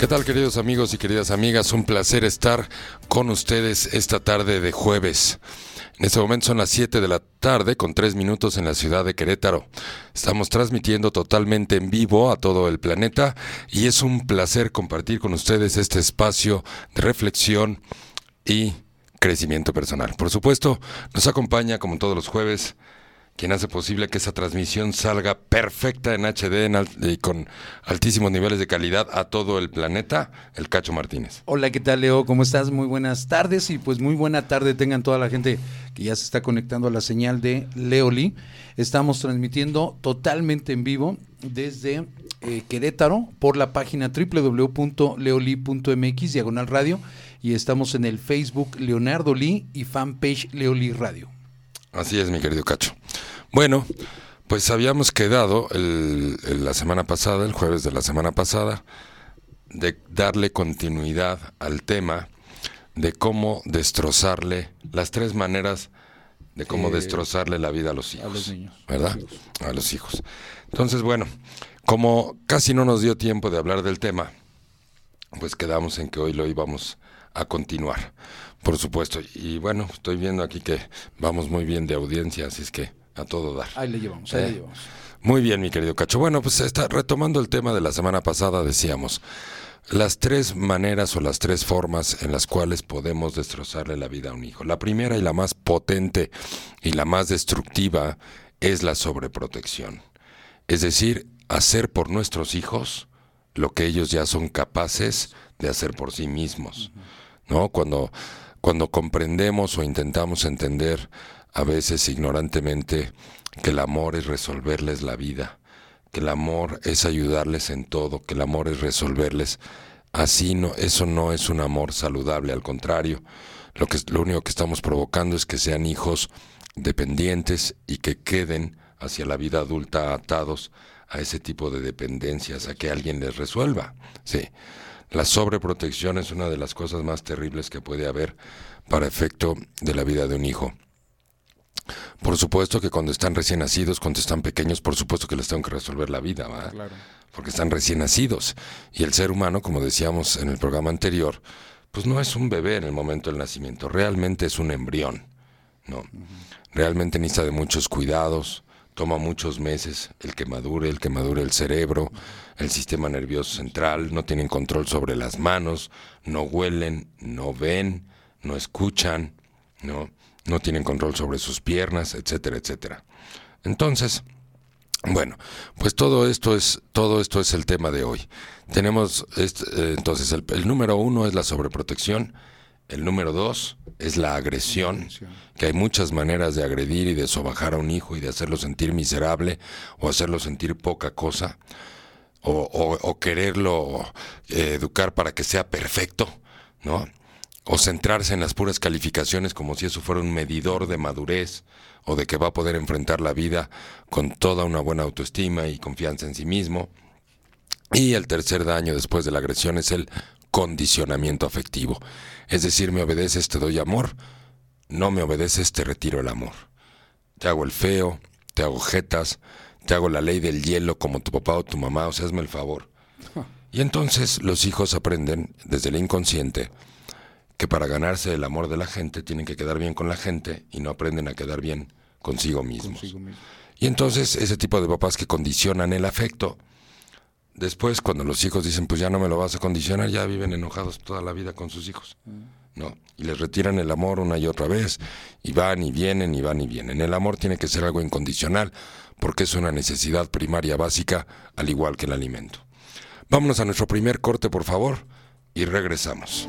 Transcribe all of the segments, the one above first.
¿Qué tal queridos amigos y queridas amigas? Un placer estar con ustedes esta tarde de jueves. En este momento son las 7 de la tarde con 3 minutos en la ciudad de Querétaro. Estamos transmitiendo totalmente en vivo a todo el planeta y es un placer compartir con ustedes este espacio de reflexión y crecimiento personal. Por supuesto, nos acompaña como todos los jueves quien hace posible que esa transmisión salga perfecta en HD y con altísimos niveles de calidad a todo el planeta, el Cacho Martínez. Hola, ¿qué tal Leo? ¿Cómo estás? Muy buenas tardes y pues muy buena tarde tengan toda la gente que ya se está conectando a la señal de Leoli. Estamos transmitiendo totalmente en vivo desde eh, Querétaro por la página www.leoli.mx diagonal radio y estamos en el Facebook Leonardo Lee y fanpage Leoli Radio. Así es, mi querido Cacho. Bueno, pues habíamos quedado la semana pasada, el jueves de la semana pasada, de darle continuidad al tema de cómo destrozarle, las tres maneras de cómo eh, destrozarle la vida a los hijos. A los niños. ¿Verdad? A los hijos. Entonces, bueno, como casi no nos dio tiempo de hablar del tema, pues quedamos en que hoy lo íbamos a continuar. Por supuesto. Y bueno, estoy viendo aquí que vamos muy bien de audiencia, así es que a todo dar. Ahí le llevamos, ahí le ¿Eh? llevamos. Muy bien, mi querido Cacho. Bueno, pues está retomando el tema de la semana pasada, decíamos, las tres maneras o las tres formas en las cuales podemos destrozarle la vida a un hijo. La primera y la más potente y la más destructiva es la sobreprotección. Es decir, hacer por nuestros hijos lo que ellos ya son capaces de hacer por sí mismos. ¿No? Cuando cuando comprendemos o intentamos entender, a veces ignorantemente, que el amor es resolverles la vida, que el amor es ayudarles en todo, que el amor es resolverles. Así no, eso no es un amor saludable, al contrario, lo que lo único que estamos provocando es que sean hijos dependientes y que queden hacia la vida adulta atados a ese tipo de dependencias, a que alguien les resuelva. Sí. La sobreprotección es una de las cosas más terribles que puede haber para efecto de la vida de un hijo. Por supuesto que cuando están recién nacidos, cuando están pequeños, por supuesto que les tengo que resolver la vida, ¿verdad? Porque están recién nacidos. Y el ser humano, como decíamos en el programa anterior, pues no es un bebé en el momento del nacimiento, realmente es un embrión, ¿no? Realmente necesita de muchos cuidados, toma muchos meses el que madure, el que madure el cerebro, el sistema nervioso central, no tienen control sobre las manos, no huelen, no ven, no escuchan, no, no tienen control sobre sus piernas, etcétera, etcétera. Entonces, bueno, pues todo esto es todo esto es el tema de hoy. Tenemos este, entonces el, el número uno es la sobreprotección, el número dos es la agresión, que hay muchas maneras de agredir y de sobajar a un hijo y de hacerlo sentir miserable o hacerlo sentir poca cosa, o, quererlo eh, educar para que sea perfecto, ¿no? O centrarse en las puras calificaciones como si eso fuera un medidor de madurez o de que va a poder enfrentar la vida con toda una buena autoestima y confianza en sí mismo. Y el tercer daño después de la agresión es el condicionamiento afectivo. Es decir, me obedeces, te doy amor, no me obedeces, te retiro el amor. Te hago el feo, te hago jetas, te hago la ley del hielo como tu papá o tu mamá, o sea, hazme el favor. Y entonces los hijos aprenden desde el inconsciente que para ganarse el amor de la gente tienen que quedar bien con la gente y no aprenden a quedar bien consigo mismos. Y entonces ese tipo de papás que condicionan el afecto Después, cuando los hijos dicen, pues ya no me lo vas a condicionar, ya viven enojados toda la vida con sus hijos. ¿No? Y les retiran el amor una y otra vez, y van y vienen, y van y vienen. El amor tiene que ser algo incondicional, porque es una necesidad primaria básica, al igual que el alimento. Vámonos a nuestro primer corte, por favor, y regresamos.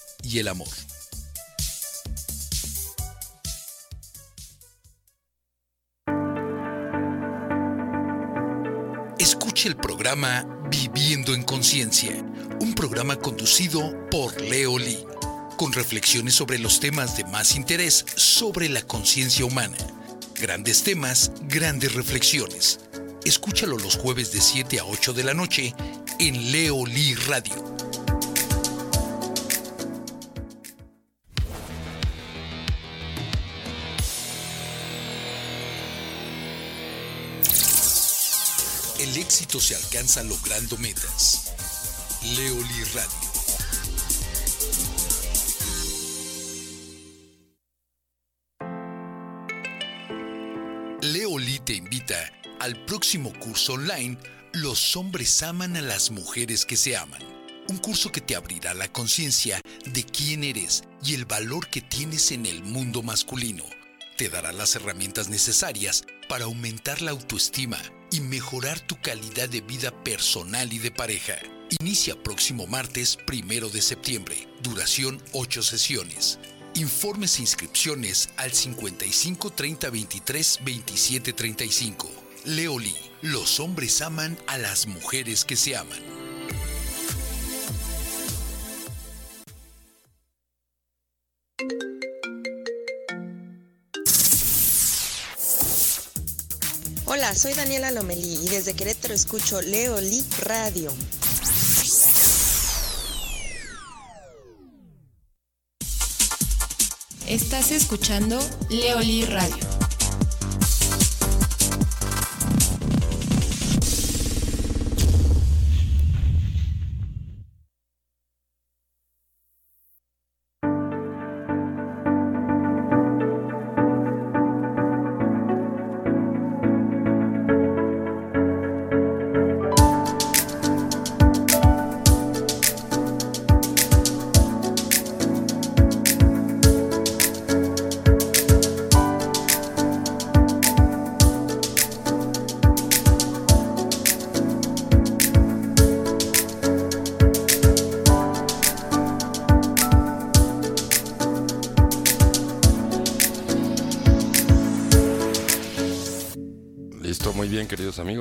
y el amor. Escuche el programa Viviendo en Conciencia, un programa conducido por Leo Lee, con reflexiones sobre los temas de más interés sobre la conciencia humana. Grandes temas, grandes reflexiones. Escúchalo los jueves de 7 a 8 de la noche en Leo Lee Radio. El éxito se alcanza logrando metas. Leoli Radio. Leoli te invita al próximo curso online Los hombres aman a las mujeres que se aman. Un curso que te abrirá la conciencia de quién eres y el valor que tienes en el mundo masculino. Te dará las herramientas necesarias para aumentar la autoestima y mejorar tu calidad de vida personal y de pareja. Inicia próximo martes, primero de septiembre. Duración 8 sesiones. Informes e inscripciones al 55 30 23 27 35. Leoli, los hombres aman a las mujeres que se aman. Soy Daniela Lomelí y desde Querétaro escucho Leoli Radio. Estás escuchando Leoli Radio.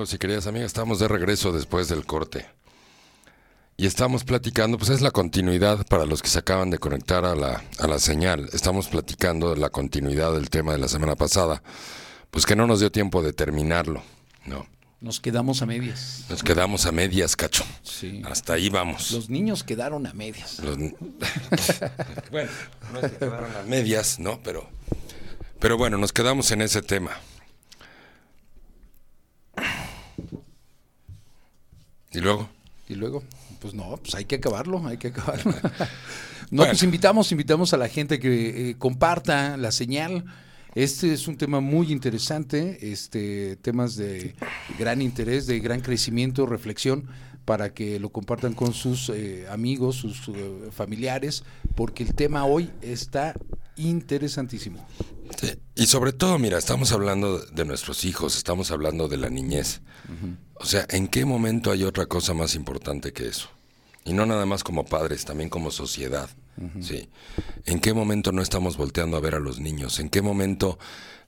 Amigos y queridas amigas. Estamos de regreso después del corte. Y estamos platicando, pues es la continuidad para los que se acaban de conectar a la, a la señal. Estamos platicando de la continuidad del tema de la semana pasada. Pues que no nos dio tiempo de terminarlo, ¿no? Nos quedamos a medias. Nos quedamos a medias, cacho. Sí. Hasta ahí vamos. Los niños quedaron a medias. Los bueno, no es que quedaron a medias, ¿no? Pero, pero bueno, nos quedamos en ese tema. Y luego, Y luego, pues no, pues hay que acabarlo, hay que acabarlo. no, Bueno. pues invitamos, invitamos a la gente que eh, comparta la señal. Este es un tema muy interesante, este temas de gran interés, de gran crecimiento, reflexión, para que lo compartan con sus eh, amigos, sus eh, familiares, porque el tema hoy está interesantísimo. Sí, Y sobre todo, mira, estamos hablando de nuestros hijos, estamos hablando de la niñez. O sea, ¿en qué momento hay otra cosa más importante que eso? Y no nada más como padres, también como sociedad. Sí. ¿En qué momento no estamos volteando a ver a los niños? ¿En qué momento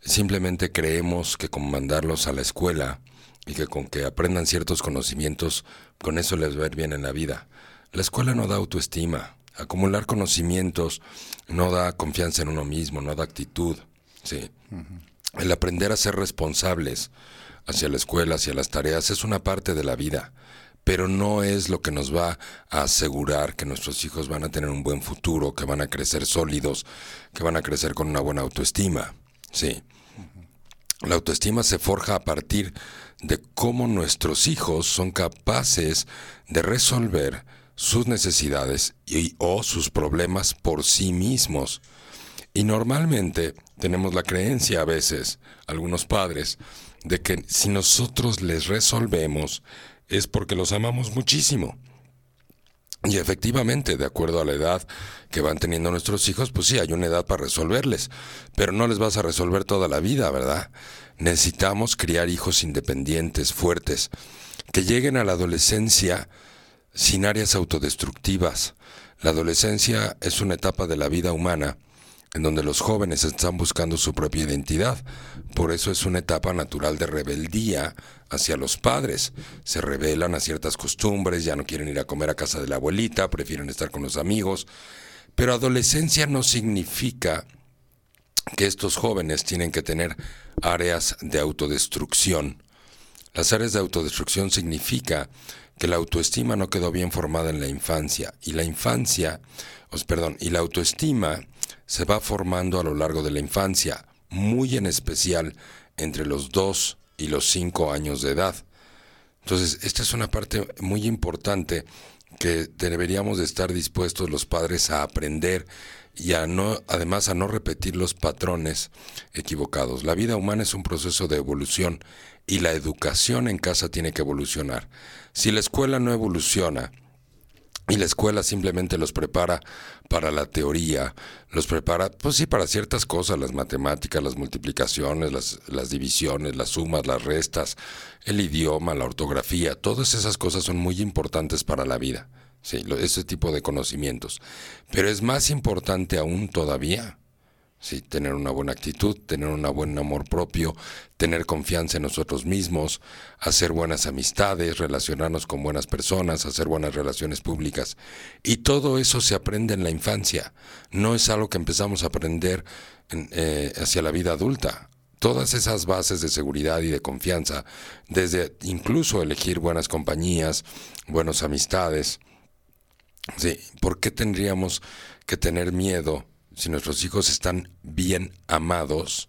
simplemente creemos que con mandarlos a la escuela y que con que aprendan ciertos conocimientos, con eso les va a ir bien en la vida? La escuela no da autoestima. Acumular conocimientos no da confianza en uno mismo, no da actitud. Sí. El aprender a ser responsables hacia la escuela, hacia las tareas, es una parte de la vida, pero no es lo que nos va a asegurar que nuestros hijos van a tener un buen futuro, que van a crecer sólidos, que van a crecer con una buena autoestima. Sí. La autoestima se forja a partir de cómo nuestros hijos son capaces de resolver sus necesidades y, o sus problemas por sí mismos. Y normalmente tenemos la creencia a veces, algunos padres, de que si nosotros les resolvemos es porque los amamos muchísimo. Y efectivamente, de acuerdo a la edad que van teniendo nuestros hijos, pues sí, hay una edad para resolverles, pero no les vas a resolver toda la vida, ¿verdad? Necesitamos criar hijos independientes, fuertes, que lleguen a la adolescencia sin áreas autodestructivas. La adolescencia es una etapa de la vida humana en donde los jóvenes están buscando su propia identidad. Por eso es una etapa natural de rebeldía hacia los padres. Se rebelan a ciertas costumbres, ya no quieren ir a comer a casa de la abuelita, prefieren estar con los amigos. Pero adolescencia no significa que estos jóvenes tienen que tener áreas de autodestrucción. Las áreas de autodestrucción significa que la autoestima no quedó bien formada en la infancia y la infancia, os perdón, y la autoestima se va formando a lo largo de la infancia, muy en especial entre los 2 y los 5 años de edad. Entonces, esta es una parte muy importante que deberíamos de estar dispuestos los padres a aprender y a no, además a no repetir los patrones equivocados. La vida humana es un proceso de evolución y la educación en casa tiene que evolucionar. Si la escuela no evoluciona, y la escuela simplemente los prepara para la teoría, los prepara, pues sí, para ciertas cosas, las matemáticas, las multiplicaciones, las, divisiones, las sumas, las restas, el idioma, la ortografía, todas esas cosas son muy importantes para la vida, sí, ese tipo de conocimientos. Pero es más importante aún todavía Sí, tener una buena actitud, tener un buen amor propio, tener confianza en nosotros mismos, hacer buenas amistades, relacionarnos con buenas personas, hacer buenas relaciones públicas. Y todo eso se aprende en la infancia. No es algo que empezamos a aprender eh, hacia la vida adulta. Todas esas bases de seguridad y de confianza, desde incluso elegir buenas compañías, buenas amistades. Sí, ¿por qué tendríamos que tener miedo? Si nuestros hijos están bien amados,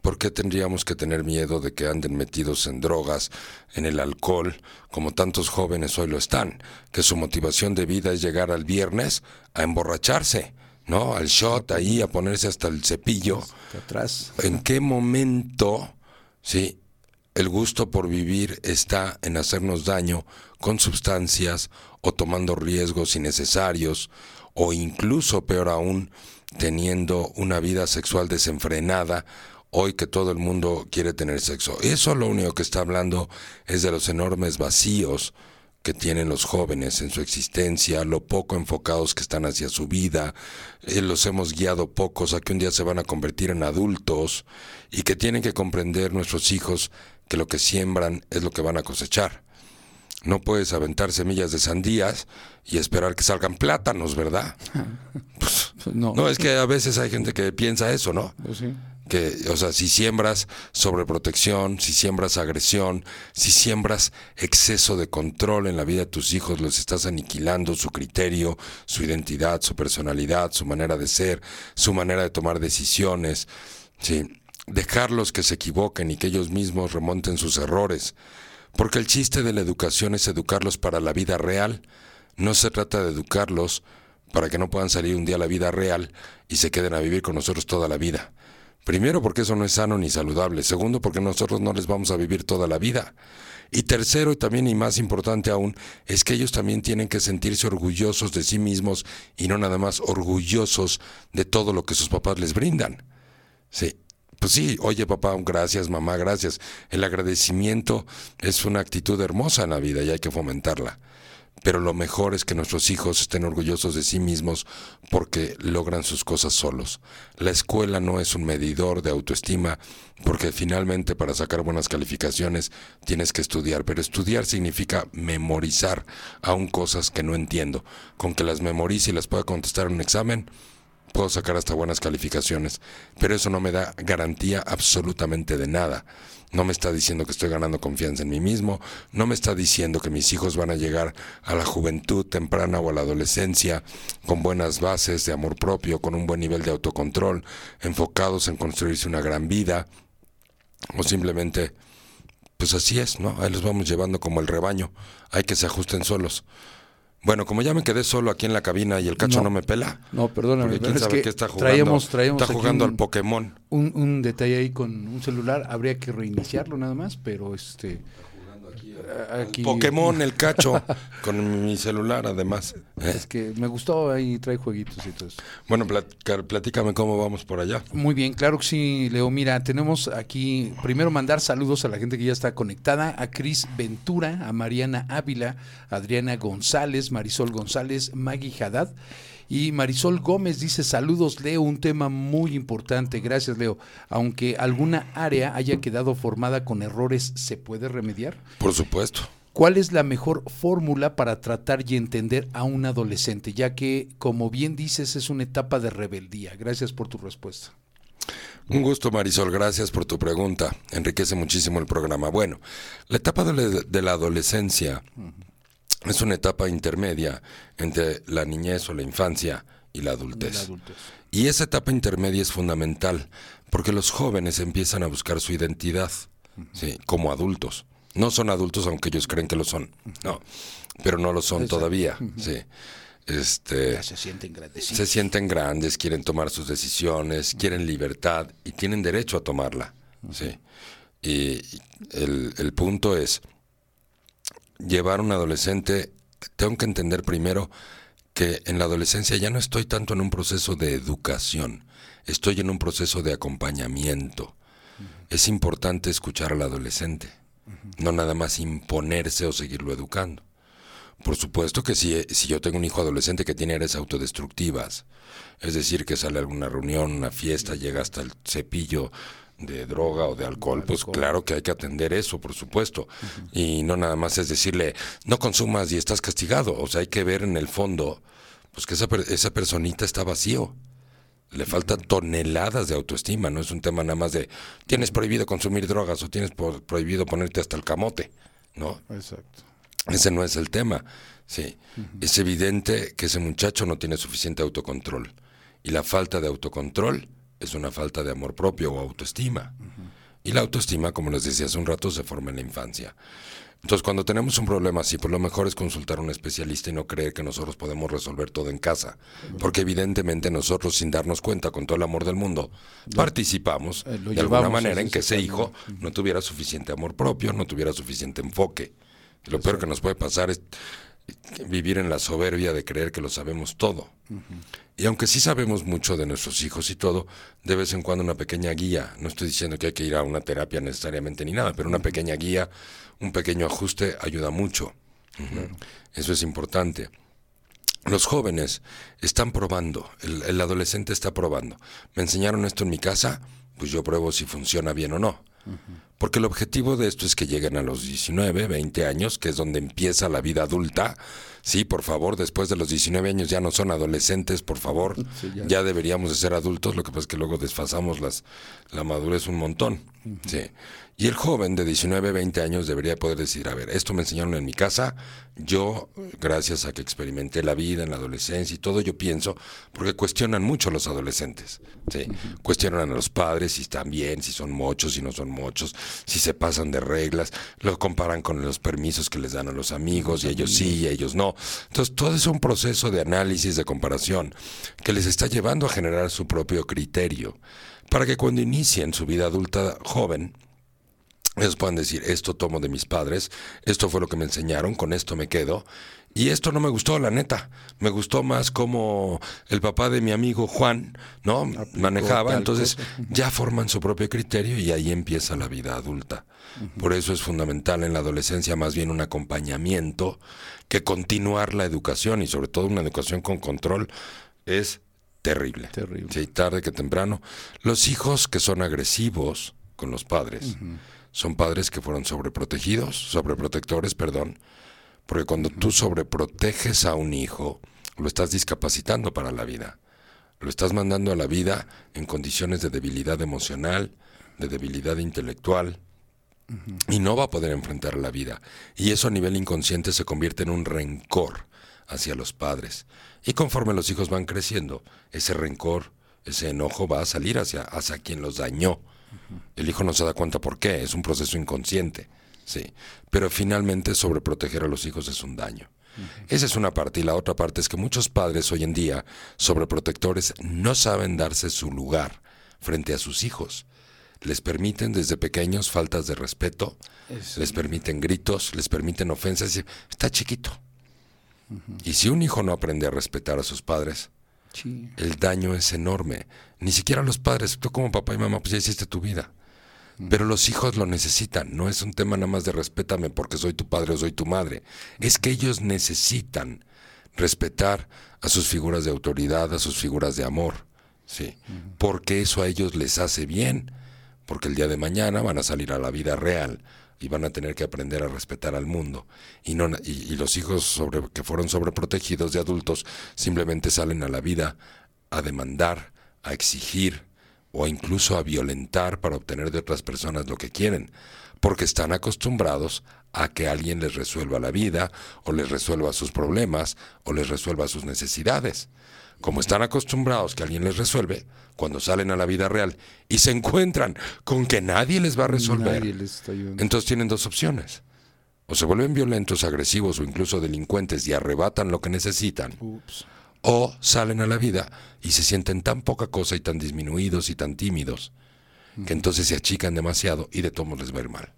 ¿por qué tendríamos que tener miedo de que anden metidos en drogas, en el alcohol, como tantos jóvenes hoy lo están? Que su motivación de vida es llegar al viernes a emborracharse, ¿no? Al shot ahí, a ponerse hasta el cepillo. Atrás. ¿En qué momento, sí, el gusto por vivir está en hacernos daño con sustancias o tomando riesgos innecesarios o incluso, peor aún, teniendo una vida sexual desenfrenada, hoy que todo el mundo quiere tener sexo. Eso lo único que está hablando es de los enormes vacíos que tienen los jóvenes en su existencia, lo poco enfocados que están hacia su vida, eh, los hemos guiado pocos a que un día se van a convertir en adultos y que tienen que comprender nuestros hijos que lo que siembran es lo que van a cosechar. No puedes aventar semillas de sandías y esperar que salgan plátanos, ¿verdad? Pues, no. no, es que a veces hay gente que piensa eso, ¿no? Pues sí. Que, o sea, si siembras sobreprotección, si siembras agresión, si siembras exceso de control en la vida de tus hijos, los estás aniquilando su criterio, su identidad, su personalidad, su manera de ser, su manera de tomar decisiones. Sí, dejarlos que se equivoquen y que ellos mismos remonten sus errores. Porque el chiste de la educación es educarlos para la vida real. No se trata de educarlos para que no puedan salir un día a la vida real y se queden a vivir con nosotros toda la vida. Primero porque eso no es sano ni saludable. Segundo porque nosotros no les vamos a vivir toda la vida. Y tercero y también y más importante aún es que ellos también tienen que sentirse orgullosos de sí mismos y no nada más orgullosos de todo lo que sus papás les brindan. Sí, pues sí, oye papá, gracias, mamá, gracias. El agradecimiento es una actitud hermosa en la vida y hay que fomentarla. Pero lo mejor es que nuestros hijos estén orgullosos de sí mismos porque logran sus cosas solos. La escuela no es un medidor de autoestima porque finalmente para sacar buenas calificaciones tienes que estudiar, pero estudiar significa memorizar aún cosas que no entiendo. Con que las memorice y las pueda contestar en un examen, puedo sacar hasta buenas calificaciones, pero eso no me da garantía absolutamente de nada. No me está diciendo que estoy ganando confianza en mí mismo, no me está diciendo que mis hijos van a llegar a la juventud temprana o a la adolescencia con buenas bases de amor propio, con un buen nivel de autocontrol, enfocados en construirse una gran vida. O simplemente, pues así es, ¿no? Ahí los vamos llevando como el rebaño. Hay que se ajusten solos. Bueno, como ya me quedé solo aquí en la cabina y el cacho no, No. me pela. No, perdóname, Porque quién pero es sabe que qué está jugando. traíamos- traíamos está jugando un- al Pokémon. Un, un detalle ahí con un celular, habría que reiniciarlo nada más, pero este... Aquí, Pokémon, el cacho, con mi celular además. ¿eh? Es que me gustó, ahí trae jueguitos y todo eso. Bueno, platícame cómo vamos por allá. Muy bien, claro que sí, Leo. Mira, tenemos aquí, primero mandar saludos a la gente que ya está conectada, a Cris Ventura, a Mariana Ávila, Adriana González, Marisol González, Maggie Haddad. Y Marisol Gómez dice, saludos Leo, un tema muy importante. Gracias Leo. Aunque alguna área haya quedado formada con errores, ¿se puede remediar? Por supuesto. ¿Cuál es la mejor fórmula para tratar y entender a un adolescente? Ya que, como bien dices, es una etapa de rebeldía. Gracias por tu respuesta. Un gusto, Marisol. Gracias por tu pregunta. Enriquece muchísimo el programa. Bueno, la etapa de la, adolescencia es una etapa intermedia entre la niñez o la infancia y la adultez. La adultez. Y esa etapa intermedia es fundamental porque los jóvenes empiezan a buscar su identidad ¿sí? como adultos. No son adultos aunque ellos creen que lo son, no, pero no lo son Exacto. todavía. Sí. Este, Ya se sienten grandecitos. se sienten grandes, quieren tomar sus decisiones, quieren libertad y tienen derecho a tomarla. Sí. Y el, el punto es, llevar a un adolescente, tengo que entender primero que en la adolescencia ya no estoy tanto en un proceso de educación, estoy en un proceso de acompañamiento. Es importante escuchar al adolescente, no nada más imponerse o seguirlo educando. Por supuesto que si, si yo tengo un hijo adolescente que tiene áreas autodestructivas, es decir, que sale a alguna reunión, una fiesta, llega hasta el cepillo de droga o de alcohol, pues claro que hay que atender eso, por supuesto. Y no nada más es decirle, no consumas y estás castigado. O sea, hay que ver en el fondo, pues que esa, esa personita está vacío. Le faltan toneladas de autoestima, no es un tema nada más de tienes prohibido consumir drogas o tienes por- prohibido ponerte hasta el camote, ¿no? Exacto. Ese no es el tema. Sí. Es evidente que ese muchacho no tiene suficiente autocontrol. Y la falta de autocontrol es una falta de amor propio o autoestima. Y la autoestima, como les decía hace un rato, se forma en la infancia. Entonces, cuando tenemos un problema así, pues lo mejor es consultar a un especialista y no creer que nosotros podemos resolver todo en casa. Porque evidentemente nosotros, sin darnos cuenta, con todo el amor del mundo, participamos eh, de alguna manera en que ese ese hijo no tuviera suficiente amor propio, no tuviera suficiente enfoque. Lo peor que nos puede pasar es vivir en la soberbia de creer que lo sabemos todo. Y aunque sí sabemos mucho de nuestros hijos y todo, de vez en cuando una pequeña guía, no estoy diciendo que hay que ir a una terapia necesariamente ni nada, pero una pequeña guía, un pequeño ajuste ayuda mucho. Eso es importante. Los jóvenes están probando, el, el adolescente está probando. Me enseñaron esto en mi casa, pues yo pruebo si funciona bien o no. Porque el objetivo de esto es que lleguen a los 19, 20 años, que es donde empieza la vida adulta. Sí, por favor, después de los 19 años ya no son adolescentes, por favor. Sí, ya. ya. deberíamos de ser adultos, lo que pasa es que luego desfasamos las, la madurez un montón. Sí. Y el joven de 19, 20 años debería poder decir, a ver, esto me enseñaron en mi casa, yo, gracias a que experimenté la vida en la adolescencia y todo, yo pienso, porque cuestionan mucho a los adolescentes, ¿sí? Cuestionan a los padres si están bien, si son mochos, si no son mochos, si se pasan de reglas, lo comparan con los permisos que les dan a los amigos, y ellos sí, y ellos no. Entonces, todo es un proceso de análisis, de comparación, que les está llevando a generar su propio criterio, para que cuando inicien su vida adulta joven, ellos pueden decir, esto tomo de mis padres, esto fue lo que me enseñaron, con esto me quedo. Y esto no me gustó, la neta. Me gustó más como el papá de mi amigo Juan, ¿no? Manejaba. Entonces cosa. ya forman su propio criterio y ahí empieza la vida adulta. Por eso es fundamental en la adolescencia más bien un acompañamiento que continuar la educación y sobre todo una educación con control es terrible. Terrible. Sí, tarde que temprano. Los hijos que son agresivos con los padres son padres que fueron sobreprotegidos, sobreprotectores, perdón, porque cuando tú sobreproteges a un hijo, lo estás discapacitando para la vida. Lo estás mandando a la vida en condiciones de debilidad emocional, de debilidad intelectual, y no va a poder enfrentar la vida. Y eso a nivel inconsciente se convierte en un rencor hacia los padres. Y conforme los hijos van creciendo, ese rencor, ese enojo va a salir hacia, hacia quien los dañó. El hijo no se da cuenta por qué, es un proceso inconsciente. Sí, pero finalmente sobreproteger a los hijos es un daño. Esa es una parte y la otra parte es que muchos padres hoy en día, sobreprotectores, no saben darse su lugar frente a sus hijos. Les permiten desde pequeños faltas de respeto, les permiten gritos, les permiten ofensas. Y, está chiquito. Y si un hijo no aprende a respetar a sus padres, el daño es enorme. Ni siquiera los padres, tú como papá y mamá, pues ya hiciste tu vida. Pero los hijos lo necesitan. No es un tema nada más de respétame porque soy tu padre o soy tu madre. Es que ellos necesitan respetar a sus figuras de autoridad, a sus figuras de amor. Sí. Porque eso a ellos les hace bien. Porque el día de mañana van a salir a la vida real y van a tener que aprender a respetar al mundo. Y, no, y, los hijos sobre, que fueron sobreprotegidos de adultos simplemente salen a la vida a demandar, a exigir, o incluso a violentar para obtener de otras personas lo que quieren, porque están acostumbrados a que alguien les resuelva la vida, o les resuelva sus problemas, o les resuelva sus necesidades. Como están acostumbrados que alguien les resuelve, cuando salen a la vida real y se encuentran con que nadie les va a resolver, entonces tienen dos opciones. O se vuelven violentos, agresivos o incluso delincuentes y arrebatan lo que necesitan o salen a la vida y se sienten tan poca cosa y tan disminuidos y tan tímidos que entonces se achican demasiado y de todos les va a ir mal.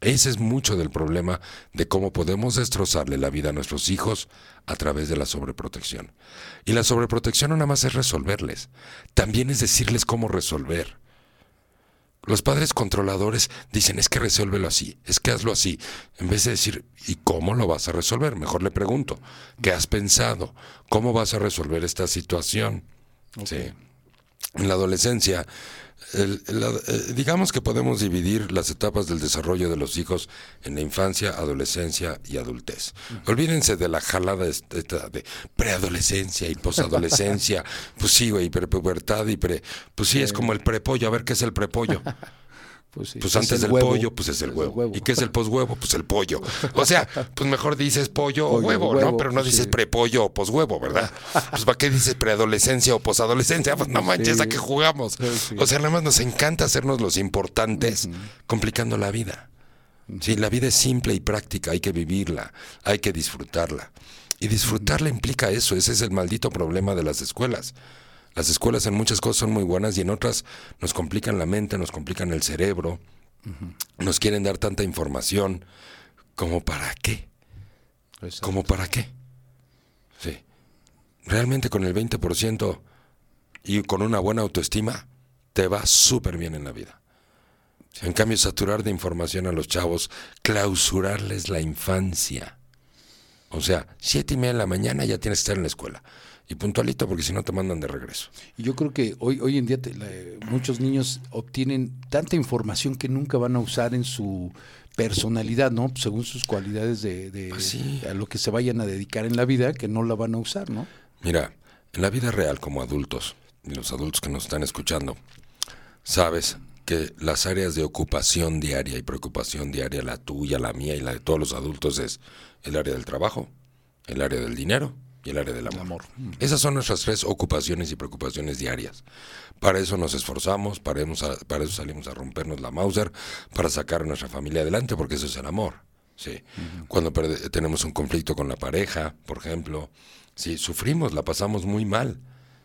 Ese es mucho del problema de cómo podemos destrozarle la vida a nuestros hijos a través de la sobreprotección. Y la sobreprotección no nada más es resolverles, también es decirles cómo resolver. Los padres controladores dicen, es que resuélvelo así, es que hazlo así. En vez de decir, ¿y cómo lo vas a resolver? Mejor le pregunto, ¿qué has pensado? ¿Cómo vas a resolver esta situación? Sí. En la adolescencia, eh, digamos que podemos dividir las etapas del desarrollo de los hijos en la infancia, adolescencia y adultez. Olvídense de la jalada de preadolescencia y posadolescencia. pues sí, güey, prepubertad y pre... Pues sí, es como el prepollo. A ver qué es el prepollo. Pues, pues antes del pollo, pues es el huevo. ¿Y qué es el poshuevo? Pues el pollo. O sea, pues mejor dices pollo, o huevo, ¿no? Pero no pues dices prepollo o poshuevo, ¿verdad? Pues ¿para qué dices preadolescencia o posadolescencia? Pues no manches, ¿a qué jugamos? O sea, nada más nos encanta hacernos los importantes, complicando la vida. Sí, la vida es simple y práctica, hay que vivirla, hay que disfrutarla. Y disfrutarla implica eso, ese es el maldito problema de las escuelas. Las escuelas en muchas cosas son muy buenas y en otras nos complican la mente, nos complican el cerebro, nos quieren dar tanta información. ¿Como para qué? ¿Como para qué? Sí. Realmente con el 20% y con una buena autoestima, te va súper bien en la vida. En cambio, saturar de información a los chavos, clausurarles la infancia. O sea, siete y media de la mañana ya tienes que estar en la escuela y puntualito porque si no te mandan de regreso. Y yo creo que hoy, hoy en día muchos niños obtienen tanta información que nunca van a usar en su personalidad, ¿no? Según sus cualidades de, pues a lo que se vayan a dedicar en la vida, que no la van a usar, ¿no? Mira, en la vida real como adultos, y los adultos que nos están escuchando, sabes que las áreas de ocupación diaria y preocupación diaria, la tuya, la mía y la de todos los adultos, es el área del trabajo, el área del dinero y el área del amor. Esas son nuestras tres ocupaciones y preocupaciones diarias. Para eso nos esforzamos, para eso, para eso salimos a rompernos la Mauser, para sacar a nuestra familia adelante, porque eso es el amor. Sí. Cuando tenemos un conflicto con la pareja, por ejemplo, sí, sufrimos, la pasamos muy mal.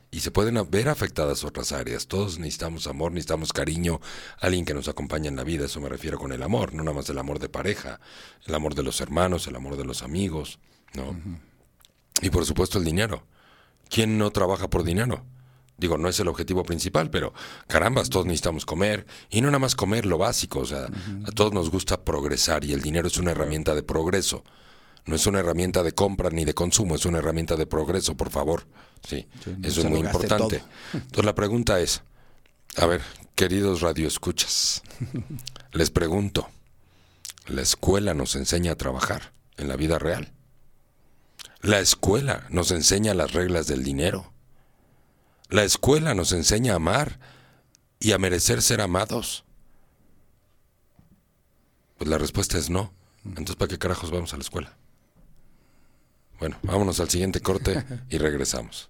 Y se pueden ver afectadas otras áreas. Todos necesitamos amor, necesitamos cariño, alguien que nos acompañe en la vida. Eso me refiero con el amor, no nada más el amor de pareja, el amor de los hermanos, el amor de los amigos, ¿no? Y por supuesto el dinero. ¿Quién no trabaja por dinero? Digo, no es el objetivo principal, pero carambas, todos necesitamos comer. Y no nada más comer lo básico, o sea, a todos nos gusta progresar y el dinero es una herramienta de progreso. No es una herramienta de compra ni de consumo, es una herramienta de progreso, por favor. Sí, eso es muy importante. Entonces la pregunta es, a ver, queridos radioescuchas, les pregunto, ¿la escuela nos enseña a trabajar en la vida real? La escuela nos enseña las reglas del dinero. La escuela nos enseña a amar y a merecer ser amados. Pues la respuesta es no. Entonces, ¿para qué carajos vamos a la escuela? Bueno, vámonos al siguiente corte y regresamos.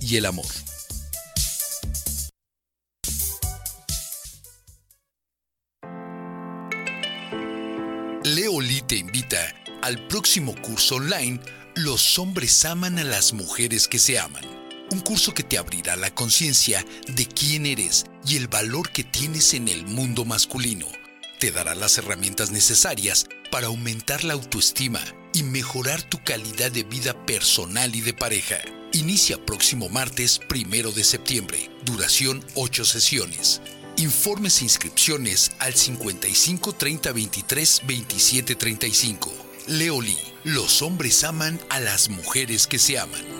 y el amor. Leo Lee te invita al próximo curso online Los hombres aman a las mujeres que se aman. Un curso que te abrirá la conciencia de quién eres y el valor que tienes en el mundo masculino. Te dará las herramientas necesarias para aumentar la autoestima y mejorar tu calidad de vida personal y de pareja. Inicia próximo martes primero de septiembre. Duración 8 sesiones. Informes e inscripciones al 55 30 23 27 35. Leoli, los hombres aman a las mujeres que se aman.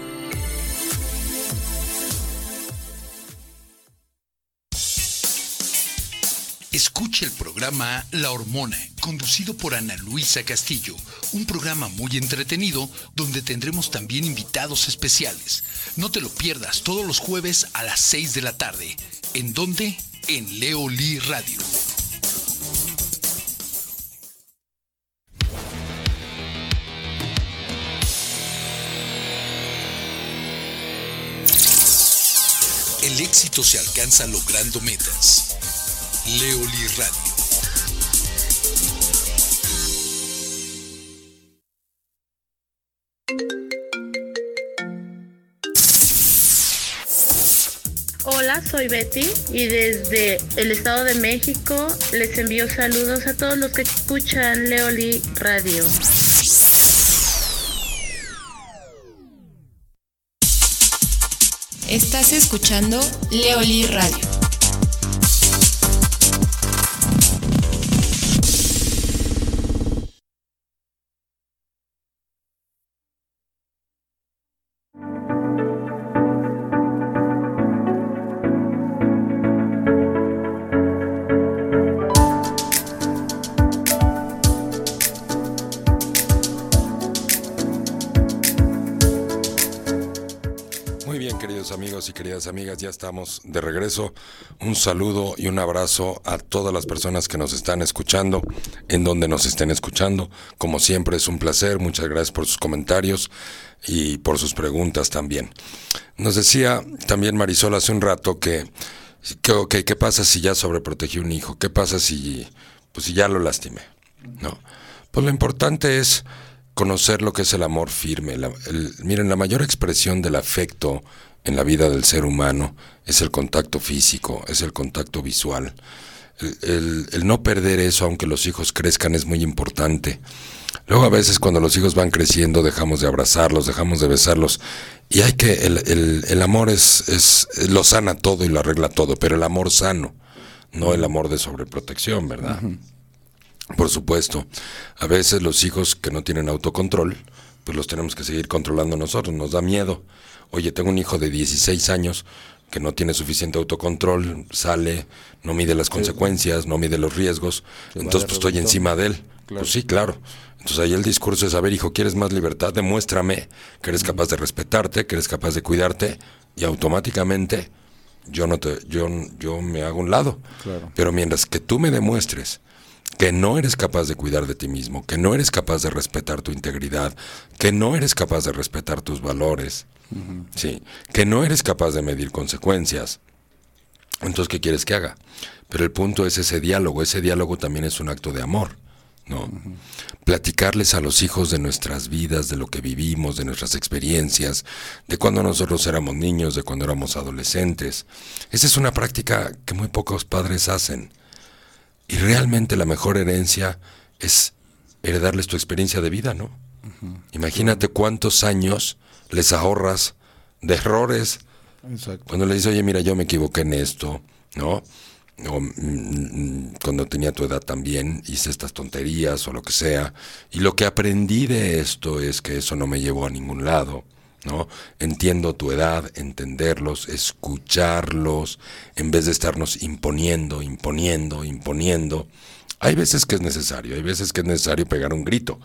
Escuche el programa La Hormona, conducido por Ana Luisa Castillo, un programa muy entretenido donde tendremos también invitados especiales. No te lo pierdas todos los jueves a las 6 de la tarde. ¿En dónde? En Leoli Radio. El éxito se alcanza logrando metas. Leoli Radio. Hola, soy Betty y desde el Estado de México les envío saludos a todos los que escuchan Leoli Radio. Estás escuchando Leoli Radio. Amigas, ya estamos de regreso. Un saludo y un abrazo a todas las personas que nos están escuchando, en donde nos estén escuchando. Como siempre es un placer, muchas gracias por sus comentarios y por sus preguntas también. Nos decía también Marisol hace un rato que, que ¿qué pasa si ya sobreprotegí un hijo? ¿Qué pasa si, pues, si ya lo lastimé? No. Pues lo importante es conocer lo que es el amor firme. Miren, la mayor expresión del afecto en la vida del ser humano es el contacto físico, es el contacto visual. El, el- el no perder eso, aunque los hijos crezcan, es muy importante. Luego a veces cuando los hijos van creciendo dejamos de abrazarlos, dejamos de besarlos. Y hay que, el, el- el amor es, es, lo sana todo y lo arregla todo, pero el amor sano, no el amor de sobreprotección, ¿verdad? Por supuesto, a veces los hijos que no tienen autocontrol, pues los tenemos que seguir controlando nosotros, nos da miedo. Oye, tengo un hijo de 16 años que no tiene suficiente autocontrol, sale, no mide las consecuencias, no mide los riesgos, entonces pues estoy encima de él. Claro. Pues sí, claro. Entonces ahí el discurso es, a ver, hijo, ¿quieres más libertad? Demuéstrame que eres capaz de respetarte, que eres capaz de cuidarte y automáticamente yo no te yo yo me hago un lado. Claro. Pero mientras que tú me demuestres que no eres capaz de cuidar de ti mismo, que no eres capaz de respetar tu integridad, que no eres capaz de respetar tus valores, sí, que no eres capaz de medir consecuencias. Entonces, ¿qué quieres que haga? Pero el punto es ese diálogo, ese diálogo también es un acto de amor, ¿no? Platicarles a los hijos de nuestras vidas, de lo que vivimos, de nuestras experiencias, de cuando nosotros éramos niños, de cuando éramos adolescentes. Esa es una práctica que muy pocos padres hacen. Y realmente la mejor herencia es heredarles tu experiencia de vida, ¿no? Imagínate cuántos años les ahorras de errores. Exacto. Cuando le dices, oye, mira, yo me equivoqué en esto, ¿no? O mm, mm, cuando tenía tu edad también hice estas tonterías o lo que sea. Y lo que aprendí de esto es que eso no me llevó a ningún lado, ¿no? Entiendo tu edad, entenderlos, escucharlos, en vez de estarnos imponiendo, imponiendo, imponiendo. Hay veces que es necesario, hay veces que es necesario pegar un grito,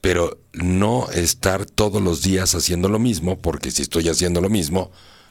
pero no estar todos los días haciendo lo mismo, porque si estoy haciendo lo mismo,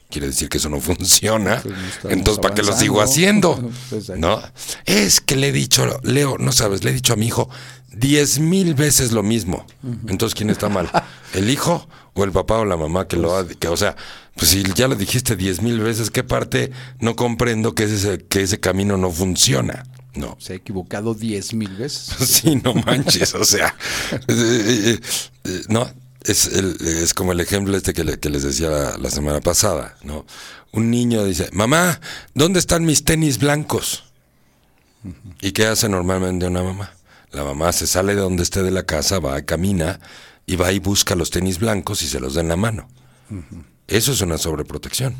quiere decir que eso no funciona. Pues Entonces, ¿para qué lo sigo haciendo? ¿No? Es que le he dicho, Leo, no sabes, le he dicho a mi hijo diez mil veces lo mismo. Entonces, ¿quién está mal? ¿El hijo o el papá o la mamá que lo ha... Que, o sea, pues si ya lo dijiste diez mil veces, ¿qué parte no comprendo que ese, que ese camino no funciona? No. Se ha equivocado diez mil veces. Sí, no manches, o sea, eh, eh, eh, no, es, el- es como el ejemplo este que, le- que les decía la, la semana pasada, ¿no? Un niño dice, mamá, ¿dónde están mis tenis blancos? ¿Y qué hace normalmente una mamá? La mamá se sale de donde esté de la casa, va, camina y va y busca los tenis blancos y se los da en la mano. Eso es una sobreprotección.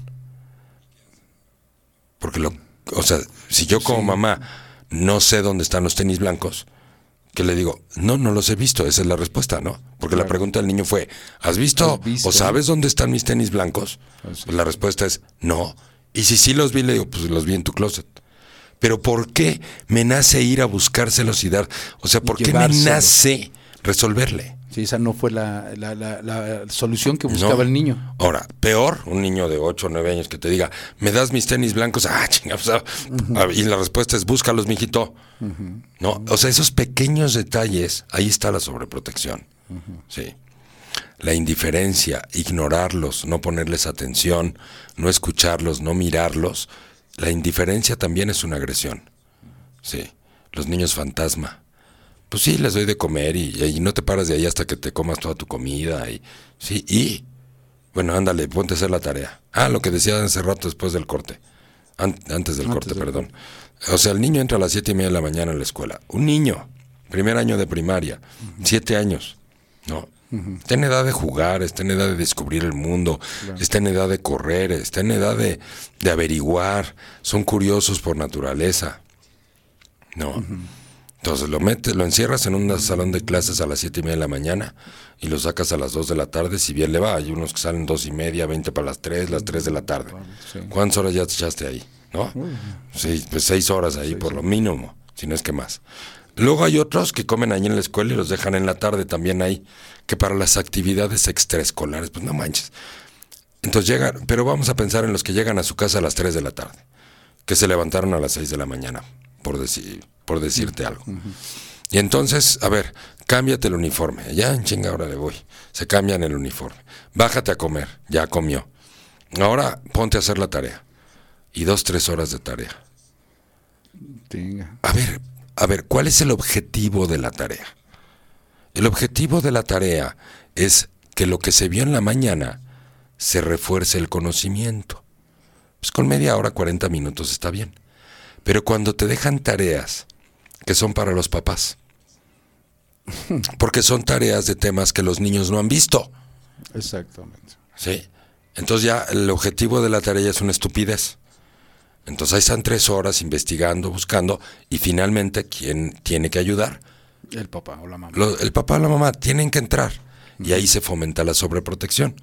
Porque lo, o sea, si yo como mamá no sé dónde están los tenis blancos, ¿qué le digo? No, no los he visto, esa es la respuesta, ¿no? Porque la pregunta del niño fue, ¿has visto, ¿Has visto? o sabes dónde están mis tenis blancos? Así Pues la respuesta es no. Y si sí los vi, le digo, pues los vi en tu closet. Pero ¿por qué me nace ir a buscárselos y dar? O sea, ¿por qué me nace resolverle? Sí, esa no fue la, la- la- la solución que buscaba No. el niño. Ahora, peor, un niño de 8 o 9 años que te diga, ¿me das mis tenis blancos? Ah, chinga, pues, ah, ah, Y la respuesta es, búscalos, mijito. No, o sea, esos pequeños detalles, ahí está la sobreprotección. Sí. La indiferencia, ignorarlos, no ponerles atención, no escucharlos, no mirarlos. La indiferencia también es una agresión. Sí. Los niños fantasma. Pues sí, les doy de comer y, y no te paras de ahí hasta que te comas toda tu comida. Y, sí, y. Bueno, ándale, ponte a hacer la tarea. Ah, lo que decía hace rato después del corte. An- antes del corte, perdón. O sea, el niño entra a las siete y media de la mañana a la escuela. Un niño, primer año de primaria, siete años. No. Está en edad de jugar, está en edad de descubrir el mundo, está en edad de correr, está en edad de, de averiguar. Son curiosos por naturaleza. No. Entonces lo metes, lo encierras en un salón de clases a las siete y media de la mañana y lo sacas a las 2 de la tarde, si bien le va. Hay unos que salen dos y media, 20 para las 3, las 3 de la tarde. Sí. ¿Cuántas horas ya te echaste ahí? ¿No? Sí, pues seis horas ahí por lo mínimo, si no es que más. Luego hay otros que comen ahí en la escuela y los dejan en la tarde también ahí, que para las actividades extraescolares, pues no manches. Entonces llegan, pero vamos a pensar en los que llegan a su casa a las 3 de la tarde, que se levantaron a las 6 de la mañana, por, decir, por decirte algo. Y entonces, a ver, cámbiate el uniforme. Ya en chinga ahora le voy. Se cambian el uniforme. Bájate a comer. Ya comió. Ahora ponte a hacer la tarea. Y dos, tres horas de tarea. Tenga. A ver, a ver, ¿cuál es el objetivo de la tarea? El objetivo de la tarea es que lo que se vio en la mañana se refuerce el conocimiento. Pues con media hora, 40 minutos está bien. Pero cuando te dejan tareas que son para los papás, porque son tareas de temas que los niños no han visto, Exactamente. ¿sí? Entonces ya el objetivo de la tarea es una estupidez. Entonces ahí están tres horas investigando, buscando, y finalmente, ¿quién tiene que ayudar? El papá o la mamá. El papá o la mamá tienen que entrar. Y ahí se fomenta la sobreprotección.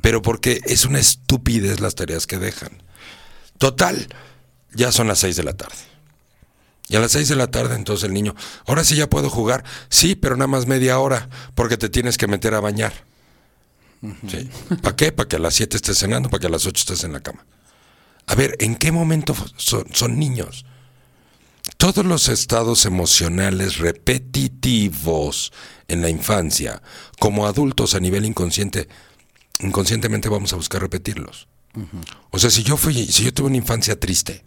Pero porque es una estupidez las tareas que dejan. Total, ya son las seis de la tarde. Y a las seis de la tarde entonces el niño, ahora sí ya puedo jugar. Sí, pero nada más media hora, porque te tienes que meter a bañar. Sí. ¿Para qué? Para que a las siete estés cenando, para que a las ocho estés en la cama. A ver, ¿en qué momento son niños? Todos los estados emocionales repetitivos en la infancia, como adultos a nivel inconsciente, inconscientemente vamos a buscar repetirlos. O sea, si yo fui, si yo tuve una infancia triste,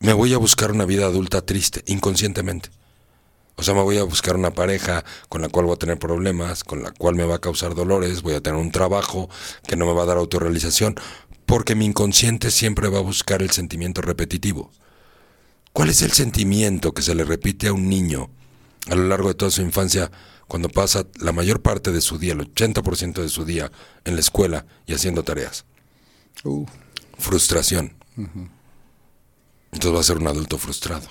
me voy a buscar una vida adulta triste, inconscientemente. O sea, me voy a buscar una pareja con la cual voy a tener problemas, con la cual me va a causar dolores, voy a tener un trabajo que no me va a dar autorrealización, porque mi inconsciente siempre va a buscar el sentimiento repetitivo. ¿Cuál es el sentimiento que se le repite a un niño a lo largo de toda su infancia cuando pasa la mayor parte de su día, el 80% de su día en la escuela y haciendo tareas? Uh, Frustración. Entonces va a ser un adulto frustrado.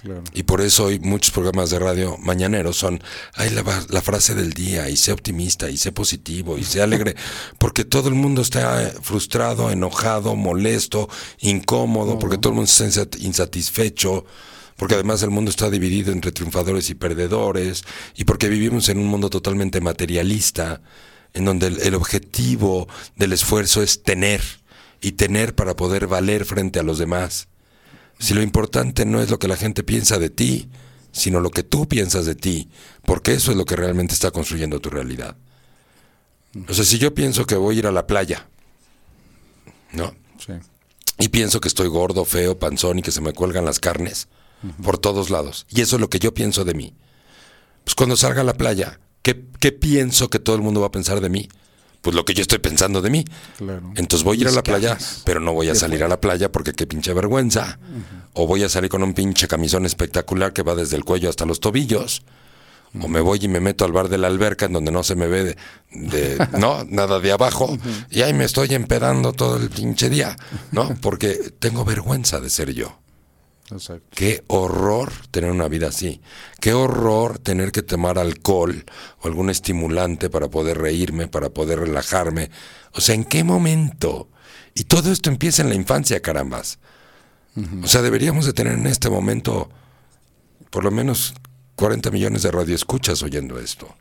claro. Y por eso hoy muchos programas de radio mañaneros son, ay, la, la frase del día, y sé optimista, y sé positivo, y sé alegre, porque todo el mundo está eh, frustrado, enojado, molesto, incómodo, porque todo el mundo está insat- insatisfecho, porque además el mundo está dividido entre triunfadores y perdedores, y porque vivimos en un mundo totalmente materialista, en donde el, el objetivo del esfuerzo es tener, y tener para poder valer frente a los demás. Si lo importante no es lo que la gente piensa de ti, sino lo que tú piensas de ti, porque eso es lo que realmente está construyendo tu realidad. O sea, si yo pienso que voy a ir a la playa, ¿no? Sí. Y pienso que estoy gordo, feo, panzón y que se me cuelgan las carnes por todos lados, y eso es lo que yo pienso de mí. Pues cuando salga a la playa, ¿qué, qué pienso que todo el mundo va a pensar de mí? Pues lo que yo estoy pensando de mí. Claro. Entonces voy a ir a la playa, pero no voy a salir a la playa porque qué pinche vergüenza. O voy a salir con un pinche camisón espectacular que va desde el cuello hasta los tobillos. O me voy y me meto al bar de la alberca en donde no se me ve de, de- no, nada de abajo. Y ahí me estoy empedando todo el pinche día, ¿no? Porque tengo vergüenza de ser yo. Exacto. Qué horror tener una vida así. Qué horror tener que tomar alcohol o algún estimulante para poder reírme, para poder relajarme. O sea, ¿en qué momento? Y todo esto empieza en la infancia, carambas. O sea, deberíamos de tener en este momento por lo menos 40 millones de radioescuchas oyendo esto.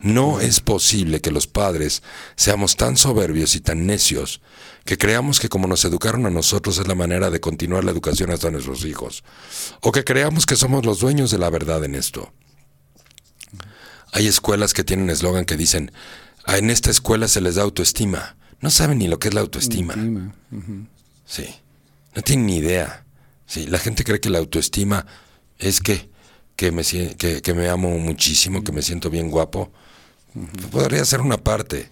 No es posible que los padres seamos tan soberbios y tan necios que creamos que como nos educaron a nosotros es la manera de continuar la educación hasta nuestros hijos. O que creamos que somos los dueños de la verdad en esto. Hay escuelas que tienen eslogan que dicen, "Ah, en esta escuela se les da autoestima. No saben ni lo que es la autoestima. Sí. No tienen ni idea. Sí, la gente cree que la autoestima es que, que, me, que me amo muchísimo, que me siento bien guapo. Podría ser una parte.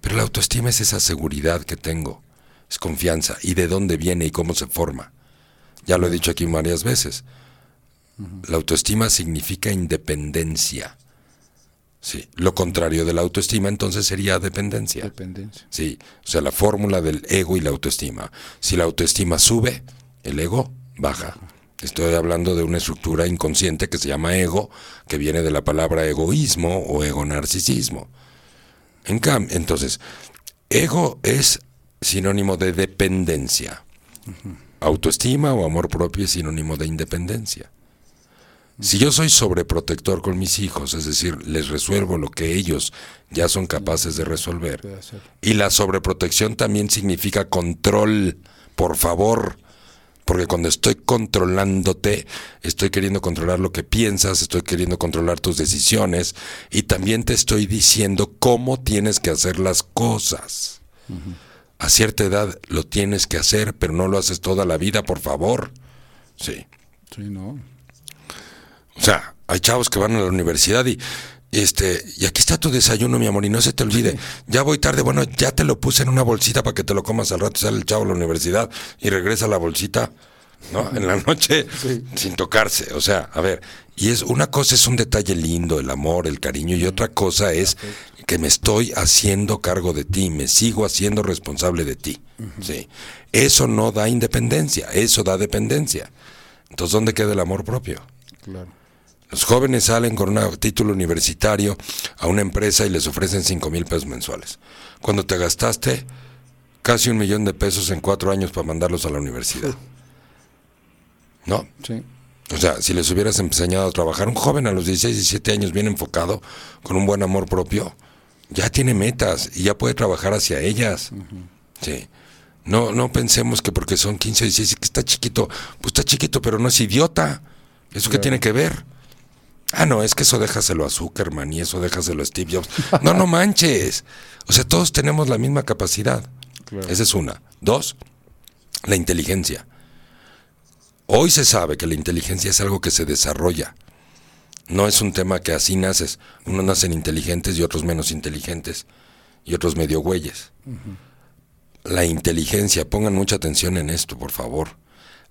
Pero la autoestima es esa seguridad que tengo. Es confianza. ¿Y de dónde viene y cómo se forma? Ya lo he dicho aquí varias veces. La autoestima significa independencia. Sí. Lo contrario de la autoestima entonces sería dependencia. Dependencia. Sí, o sea, la fórmula del ego y la autoestima. Si la autoestima sube, el ego baja. Estoy hablando de una estructura inconsciente que se llama ego, que viene de la palabra egoísmo o ego narcisismo. En cambio, entonces, ego es sinónimo de dependencia. Autoestima o amor propio es sinónimo de independencia. Si yo soy sobreprotector con mis hijos, es decir, les resuelvo lo que ellos ya son capaces de resolver, y la sobreprotección también significa control, por favor. Porque cuando estoy controlándote, estoy queriendo controlar lo que piensas, estoy queriendo controlar tus decisiones y también te estoy diciendo cómo tienes que hacer las cosas. A cierta edad lo tienes que hacer, pero no lo haces toda la vida, por favor. Sí. Sí, no. O sea, hay chavos que van a la universidad y, y, este, y aquí está tu desayuno, mi amor, y no se te olvide. Ya voy tarde, bueno, ya te lo puse en una bolsita para que te lo comas al rato, sale el chavo a la universidad y regresa la bolsita, ¿no? En la noche, sin tocarse. O sea, a ver, y es una cosa es un detalle lindo, el amor, el cariño, y otra cosa es que me estoy haciendo cargo de ti, me sigo haciendo responsable de ti. Sí. Eso no da independencia, eso da dependencia. Entonces, ¿dónde queda el amor propio? Claro. Los jóvenes salen con un título universitario a una empresa y les ofrecen 5 mil pesos mensuales. Cuando te gastaste casi un millón de pesos en cuatro años para mandarlos a la universidad. ¿No? Sí. O sea, si les hubieras enseñado a trabajar, un joven a los 16, 17 años bien enfocado, con un buen amor propio, ya tiene metas y ya puede trabajar hacia ellas. Sí. No, no pensemos que porque son 15 o 16 que está chiquito, pues está chiquito, pero no es idiota. ¿Eso qué tiene que ver? Ah, no, es que eso déjaselo a Zuckerman y eso déjaselo a Steve Jobs. No, no manches. O sea, todos tenemos la misma capacidad. Claro. Esa es una. Dos, la inteligencia. Hoy se sabe que la inteligencia es algo que se desarrolla. No es un tema que así naces. Unos nacen inteligentes y otros menos inteligentes y otros medio güeyes. La inteligencia, pongan mucha atención en esto, por favor.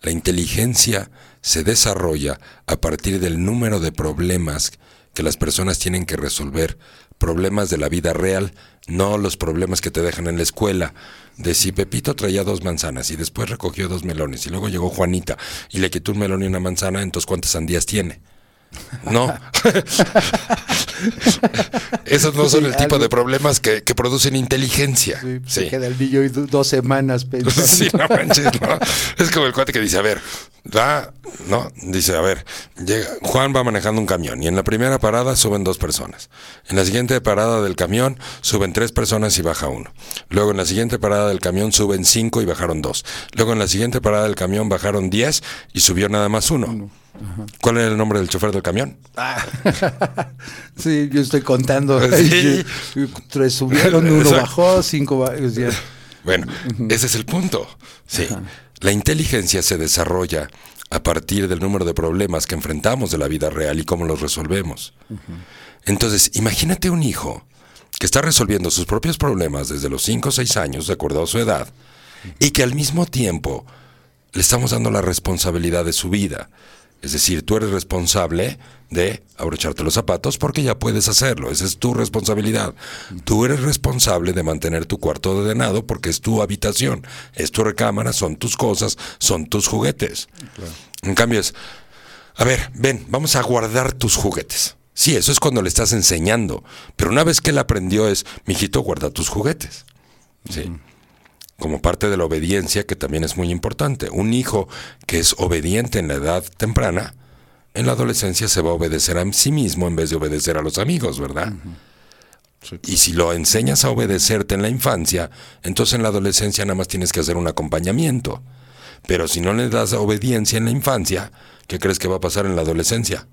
La inteligencia se desarrolla a partir del número de problemas que las personas tienen que resolver, problemas de la vida real, no los problemas que te dejan en la escuela, de si Pepito traía dos manzanas y después recogió dos melones y luego llegó Juanita y le quitó un melón y una manzana, entonces ¿cuántas sandías tiene? No. Esos no son el tipo de problemas que, producen inteligencia. Sí, Se queda el niño dos semanas pensando. Sí, no manches, no. Es como el cuate que dice, a ver, va, no, dice, a ver, llega, Juan va manejando un camión y en la primera parada suben dos personas. En la siguiente parada del camión suben tres personas y baja uno. Luego en la siguiente parada del camión suben cinco y bajaron dos. Luego en la siguiente parada del camión bajaron diez y subió nada más uno. ¿Cuál era el nombre del chofer del camión? Ah. sí, yo estoy contando. Tres subieron, uno bajó, cinco Bueno, ese es el punto. Sí. La inteligencia se desarrolla a partir del número de problemas que enfrentamos de la vida real y cómo los resolvemos. Entonces, imagínate un hijo que está resolviendo sus propios problemas desde los 5 o 6 años, de acuerdo a su edad, y que al mismo tiempo le estamos dando la responsabilidad de su vida. Es decir, tú eres responsable de abrocharte los zapatos porque ya puedes hacerlo. Esa es tu responsabilidad. Tú eres responsable de mantener tu cuarto ordenado porque es tu habitación, es tu recámara, son tus cosas, son tus juguetes. En cambio es, a ver, ven, vamos a guardar tus juguetes. Sí, eso es cuando le estás enseñando. Pero una vez que él aprendió es, mijito, guarda tus juguetes. Sí como parte de la obediencia, que también es muy importante. Un hijo que es obediente en la edad temprana, en la adolescencia se va a obedecer a sí mismo en vez de obedecer a los amigos, ¿verdad? Y si lo enseñas a obedecerte en la infancia, entonces en la adolescencia nada más tienes que hacer un acompañamiento. Pero si no le das obediencia en la infancia, ¿qué crees que va a pasar en la adolescencia?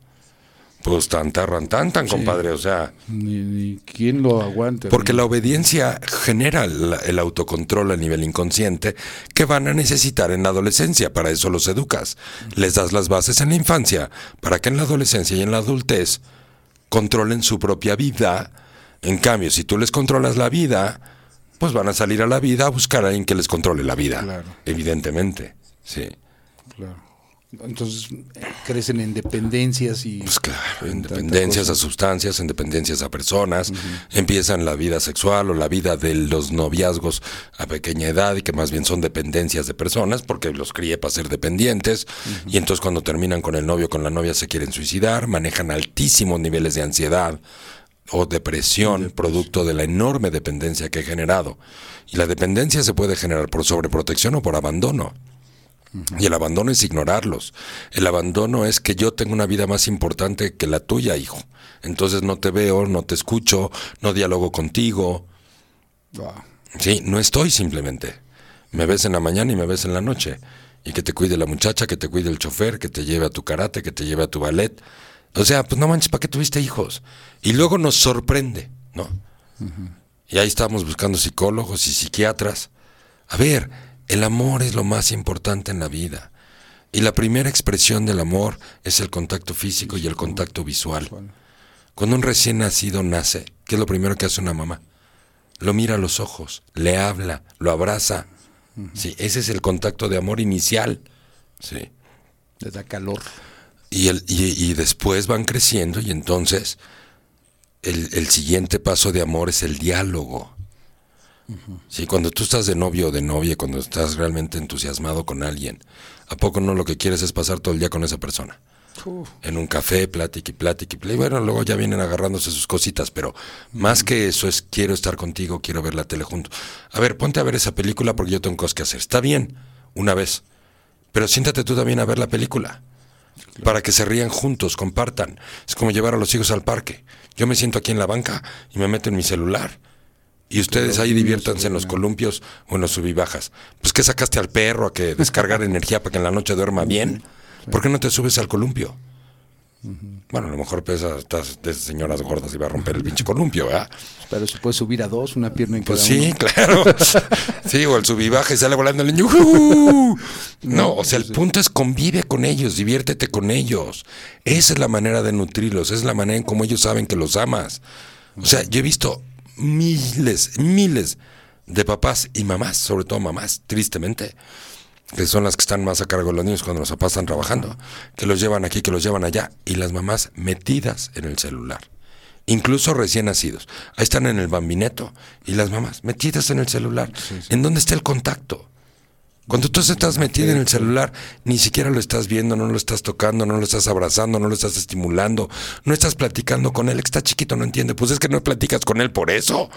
Pues tan tan tan tan, compadre, o sea. Ni, quién lo aguante. Porque la obediencia genera el, autocontrol a nivel inconsciente que van a necesitar en la adolescencia. Para eso los educas. Les das las bases en la infancia para que en la adolescencia y en la adultez controlen su propia vida. En cambio, si tú les controlas la vida, pues van a salir a la vida a buscar a alguien que les controle la vida. Claro. Evidentemente, sí. Claro. Entonces crecen en dependencias y... Pues claro, en dependencias a sustancias, en dependencias a personas, empiezan la vida sexual o la vida de los noviazgos a pequeña edad y que más bien son dependencias de personas porque los crié para ser dependientes. Y entonces cuando terminan con el novio o con la novia se quieren suicidar, manejan altísimos niveles de ansiedad o depresión. producto de la enorme dependencia que he generado. Y la dependencia se puede generar por sobreprotección o por abandono. Y el abandono es ignorarlos. El abandono es que yo tengo una vida más importante que la tuya, hijo. Entonces no te veo, no te escucho, no dialogo contigo. Sí, no estoy simplemente. Me ves en la mañana y me ves en la noche. Y que te cuide la muchacha, que te cuide el chofer, que te lleve a tu karate, que te lleve a tu ballet. O sea, pues no manches, ¿para qué tuviste hijos? Y luego nos sorprende, ¿no? Y ahí estamos buscando psicólogos y psiquiatras. A ver, el amor es lo más importante en la vida. Y la primera expresión del amor es el contacto físico y el contacto visual. Cuando un recién nacido nace, ¿qué es lo primero que hace una mamá? Lo mira a los ojos, le habla, lo abraza. Sí, ese es el contacto de amor inicial. Sí. Le da calor. Y, el, y, después van creciendo y entonces el, el siguiente paso de amor es el diálogo. Sí, cuando tú estás de novio o de novia, cuando estás realmente entusiasmado con alguien, ¿a poco no lo que quieres es pasar todo el día con esa persona? En un café, plática y plática y bueno, luego ya vienen agarrándose sus cositas, pero más que eso es quiero estar contigo, quiero ver la tele junto. A ver, ponte a ver esa película porque yo tengo cosas que hacer. Está bien, una vez, pero siéntate tú también a ver la película. Para que se rían juntos, compartan. Es como llevar a los hijos al parque. Yo me siento aquí en la banca y me meto en mi celular y ustedes ahí diviértanse en los columpios o en los subibajas. Pues que sacaste al perro a que descargar energía para que en la noche duerma bien. ¿Por qué no te subes al columpio? Bueno, a lo mejor pesa estas de esas señoras gordas y va a romper el pinche columpio, ¿verdad? Pero se puede subir a dos, una pierna en cada Pues sí, uno. claro. Sí, o el subibaje sale volando el niño. No, o sea, el punto es convive con ellos, diviértete con ellos. Esa es la manera de nutrirlos, esa es la manera en cómo ellos saben que los amas. O sea, yo he visto miles, miles de papás y mamás, sobre todo mamás, tristemente, que son las que están más a cargo de los niños cuando los papás están trabajando, que los llevan aquí, que los llevan allá, y las mamás metidas en el celular. Incluso recién nacidos. Ahí están en el bambineto y las mamás metidas en el celular. ¿En dónde está el contacto? Cuando tú estás metido en el celular, ni siquiera lo estás viendo, no lo estás tocando, no lo estás abrazando, no lo estás estimulando, no estás platicando con él, que está chiquito, no entiende. Pues es que no platicas con él por eso.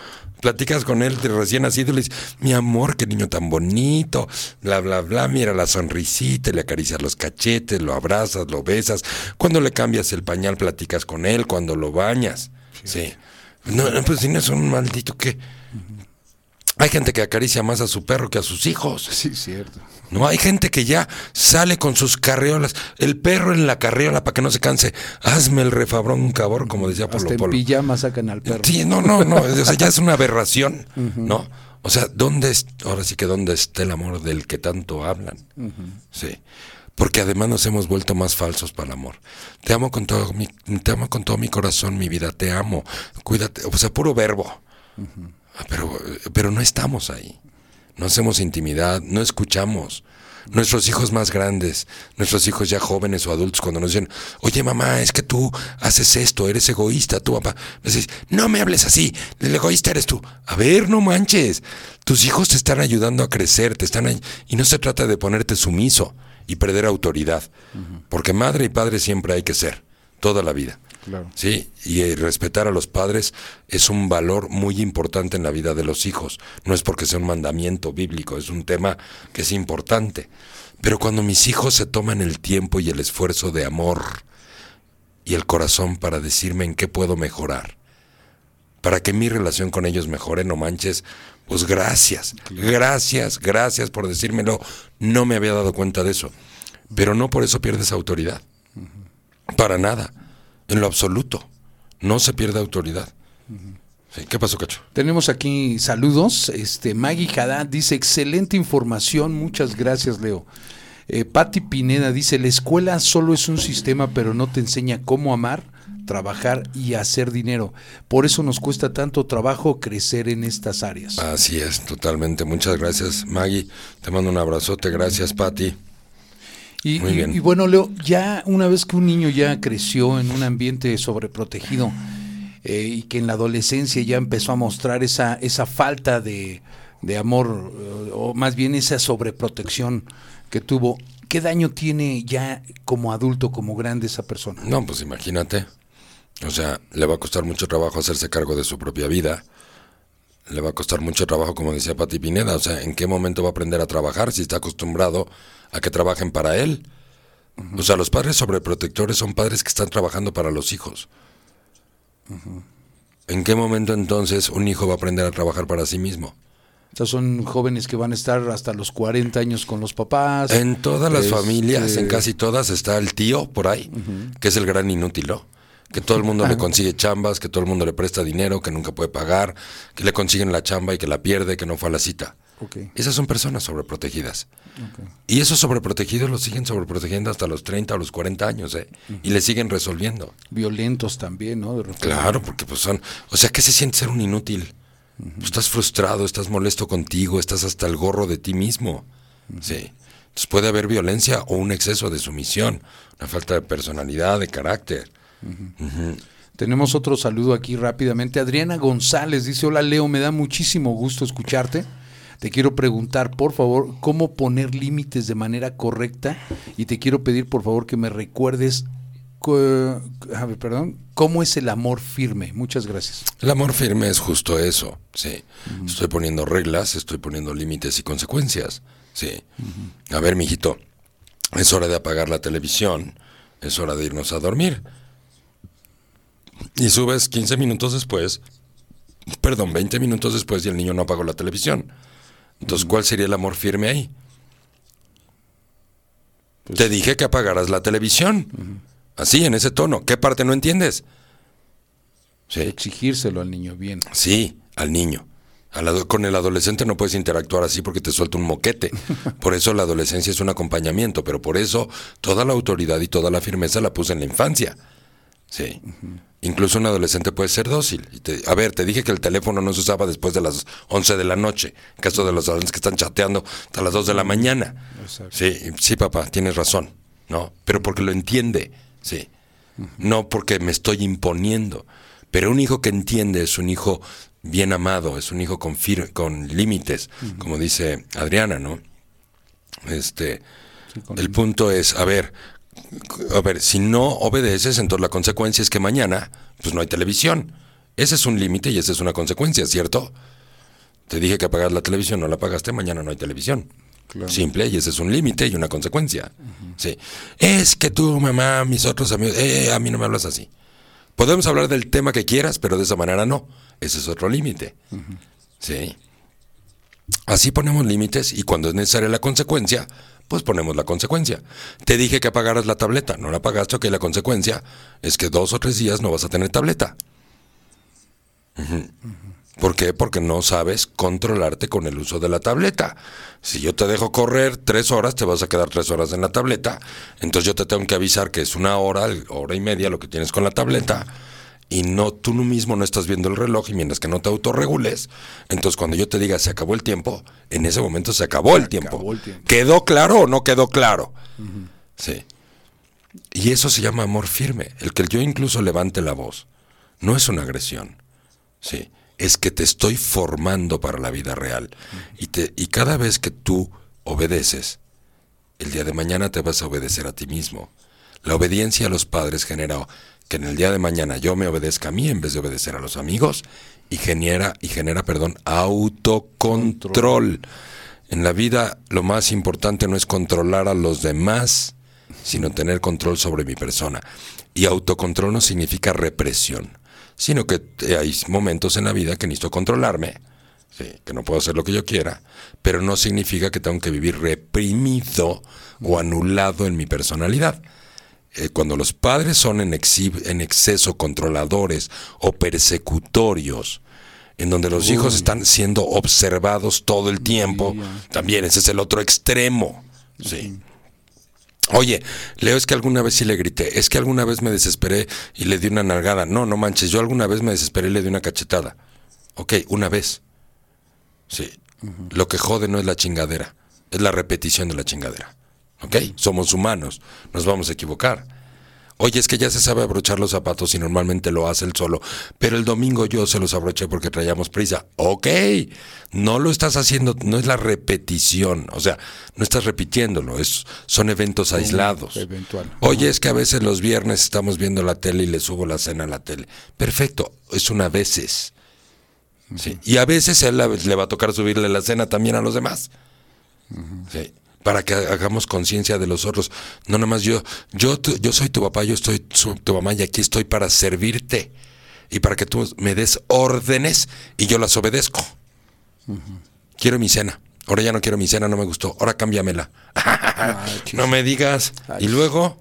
Platicas con él de recién nacido y le dices, mi amor, qué niño tan bonito, bla, bla, bla, mira la sonrisita, le acaricias los cachetes, lo abrazas, lo besas. Cuando le cambias el pañal, platicas con él, cuando lo bañas. Sí. No, no, pues si no es un maldito que... Hay gente que acaricia más a su perro que a sus hijos. Sí, cierto. No, hay gente que ya sale con sus carriolas. El perro en la carriola para que no se canse. Hazme el refabrón, cabrón, como decía Polo Hasta en Polo. pijama sacan al perro. Sí, no, no, no. O sea, ya es una aberración, ¿no? O sea, ¿dónde es, ahora sí que dónde está el amor del que tanto hablan? Sí. Porque además nos hemos vuelto más falsos para el amor. Te amo con todo mi, te amo con todo mi corazón, mi vida, te amo. Cuídate, o sea, puro verbo. Ah, Pero, pero no estamos ahí. No hacemos intimidad, no escuchamos. Nuestros hijos más grandes, nuestros hijos ya jóvenes o adultos, cuando nos dicen, oye mamá, es que tú haces esto, eres egoísta, tú papá, dices, no me hables así, el egoísta eres tú. A ver, no manches, tus hijos te están ayudando a crecer, te están y no se trata de ponerte sumiso y perder autoridad, porque madre y padre siempre hay que ser, toda la vida. Claro. Sí, y eh, respetar a los padres es un valor muy importante en la vida de los hijos. No es porque sea un mandamiento bíblico, es un tema que es importante. Pero cuando mis hijos se toman el tiempo y el esfuerzo de amor y el corazón para decirme en qué puedo mejorar, para que mi relación con ellos mejore, no manches, pues gracias, gracias, gracias por decírmelo. No me había dado cuenta de eso. Pero no por eso pierdes autoridad. Para nada, en lo absoluto. No se pierde autoridad. Sí, ¿Qué pasó, Cacho? Tenemos aquí saludos. Este Maggie Haddad dice excelente información, muchas gracias, Leo. Eh, Patti Pineda dice la escuela solo es un sistema, pero no te enseña cómo amar, trabajar y hacer dinero. Por eso nos cuesta tanto trabajo crecer en estas áreas. Así es, totalmente. Muchas gracias, Maggie. Te mando un abrazote. Gracias, Patti. Y, Muy bien. y bueno, Leo, ya una vez que un niño ya creció en un ambiente sobreprotegido eh, y que en la adolescencia ya empezó a mostrar esa, esa falta de, de amor, eh, o más bien esa sobreprotección que tuvo, ¿qué daño tiene ya como adulto, como grande esa persona? No, pues imagínate. O sea, le va a costar mucho trabajo hacerse cargo de su propia vida. Le va a costar mucho trabajo, como decía Pati Pineda. O sea, ¿en qué momento va a aprender a trabajar si está acostumbrado a que trabajen para él? O sea, los padres sobreprotectores son padres que están trabajando para los hijos. ¿En qué momento entonces un hijo va a aprender a trabajar para sí mismo? O sea, son jóvenes que van a estar hasta los 40 años con los papás. En todas las Este, familias, en casi todas, está el tío por ahí, que es el gran inútil, ¿no? Que todo el mundo le consigue chambas, que todo el mundo le presta dinero, que nunca puede pagar, que le consiguen la chamba y que la pierde, que no fue a la cita. Esas son personas sobreprotegidas. Y esos sobreprotegidos los siguen sobreprotegiendo hasta los 30 o los 40 años, ¿eh? Y le siguen resolviendo. Violentos también, ¿no? De. Claro, porque pues son... O sea, ¿qué se siente ser un inútil? Pues estás frustrado, estás molesto contigo, estás hasta el gorro de ti mismo. Sí. Entonces puede haber violencia o un exceso de sumisión, una falta de personalidad, de carácter. Tenemos otro saludo aquí rápidamente. Adriana González dice, hola Leo, me da muchísimo gusto escucharte. Te quiero preguntar, por favor, cómo poner límites de manera correcta y te quiero pedir, por favor, que me recuerdes, co- a ver, perdón, cómo es el amor firme. Muchas gracias. El amor firme es justo eso, sí. Estoy poniendo reglas, estoy poniendo límites y consecuencias, sí. A ver, mijito, es hora de apagar la televisión, es hora de irnos a dormir. Y subes 15 minutos después, perdón, 20 minutos después y el niño no apagó la televisión. Entonces, ¿cuál sería el amor firme ahí? Te dije que apagaras la televisión. Así, en ese tono. ¿Qué parte no entiendes? Sí. Exigírselo al niño bien. Sí, al niño. Al con el adolescente no puedes interactuar así porque te suelta un moquete. Por eso la adolescencia es un acompañamiento, pero por eso toda la autoridad y toda la firmeza la puse en la infancia. Sí. Incluso un adolescente puede ser dócil. Y te- a ver, te dije que el teléfono no se usaba después de las 11 de la noche. En caso de los adolescentes que están chateando hasta las 2 de la mañana. Exacto. Sí, sí, papá, tienes razón. No, pero porque lo entiende. Sí. No porque me estoy imponiendo. Pero un hijo que entiende es un hijo bien amado, es un hijo con, fir- con límites, como dice Adriana, ¿no? Este, Sí, el punto es, a ver, a ver, si no obedeces, entonces la consecuencia es que mañana, pues no hay televisión. Ese es un límite y esa es una consecuencia, ¿cierto? Te dije que apagas la televisión, no la apagaste, mañana no hay televisión. Claro. Simple, y ese es un límite y una consecuencia. Sí. Es que tú, mamá, mis otros amigos, eh, a mí no me hablas así. Podemos hablar del tema que quieras, pero de esa manera no. Ese es otro límite. Sí. Así ponemos límites y cuando es necesaria la consecuencia, pues ponemos la consecuencia. Te dije que apagaras la tableta, no la apagaste, ok, la consecuencia es que dos o tres días no vas a tener tableta. ¿Por qué? Porque no sabes controlarte con el uso de la tableta. Si yo te dejo correr tres horas, te vas a quedar tres horas en la tableta. Entonces yo te tengo que avisar que es una hora, hora y media lo que tienes con la tableta. Y no, tú mismo no estás viendo el reloj y mientras que no te autorregules, entonces cuando yo te diga se acabó el tiempo, en ese momento se acabó el tiempo. acabó el tiempo. ¿Quedó claro o no quedó claro? Sí. Y eso se llama amor firme. El que yo incluso levante la voz no es una agresión. Sí, es que te estoy formando para la vida real. Y, te, y cada vez que tú obedeces, el día de mañana te vas a obedecer a ti mismo. La obediencia a los padres genera que en el día de mañana yo me obedezca a mí en vez de obedecer a los amigos y genera, y genera perdón, autocontrol. En la vida lo más importante no es controlar a los demás, sino tener control sobre mi persona. Y autocontrol no significa represión, sino que hay momentos en la vida que necesito controlarme, que no puedo hacer lo que yo quiera, pero no significa que tengo que vivir reprimido o anulado en mi personalidad. Eh, cuando los padres son en, en exceso controladores o persecutorios, en donde los hijos están siendo observados todo el tiempo, también ese es el otro extremo. Sí. Oye, Leo, es que alguna vez sí le grité, es que alguna vez me desesperé y le di una nalgada. No, no manches, yo alguna vez me desesperé y le di una cachetada. Ok, una vez. Sí. Lo que jode no es la chingadera, es la repetición de la chingadera. ¿Ok? Somos humanos, nos vamos a equivocar. Oye, es que ya se sabe abrochar los zapatos y normalmente lo hace él solo, pero el domingo yo se los abroché porque traíamos prisa. Ok, no lo estás haciendo, no es la repetición, o sea, no estás repitiéndolo, es, son eventos aislados. eventual. Oye, es que a veces los viernes estamos viendo la tele y le subo la cena a la tele. Perfecto, es una veces. Sí. Y a veces él le va a tocar subirle la cena también a los demás. Sí. Para que hagamos conciencia de los otros. No nada más yo, yo, yo soy tu papá, yo estoy su- tu mamá y aquí estoy para servirte. Y para que tú me des órdenes y yo las obedezco. Quiero mi cena. Ahora ya no quiero mi cena, no me gustó. Ahora cámbiamela. no me digas. Y luego,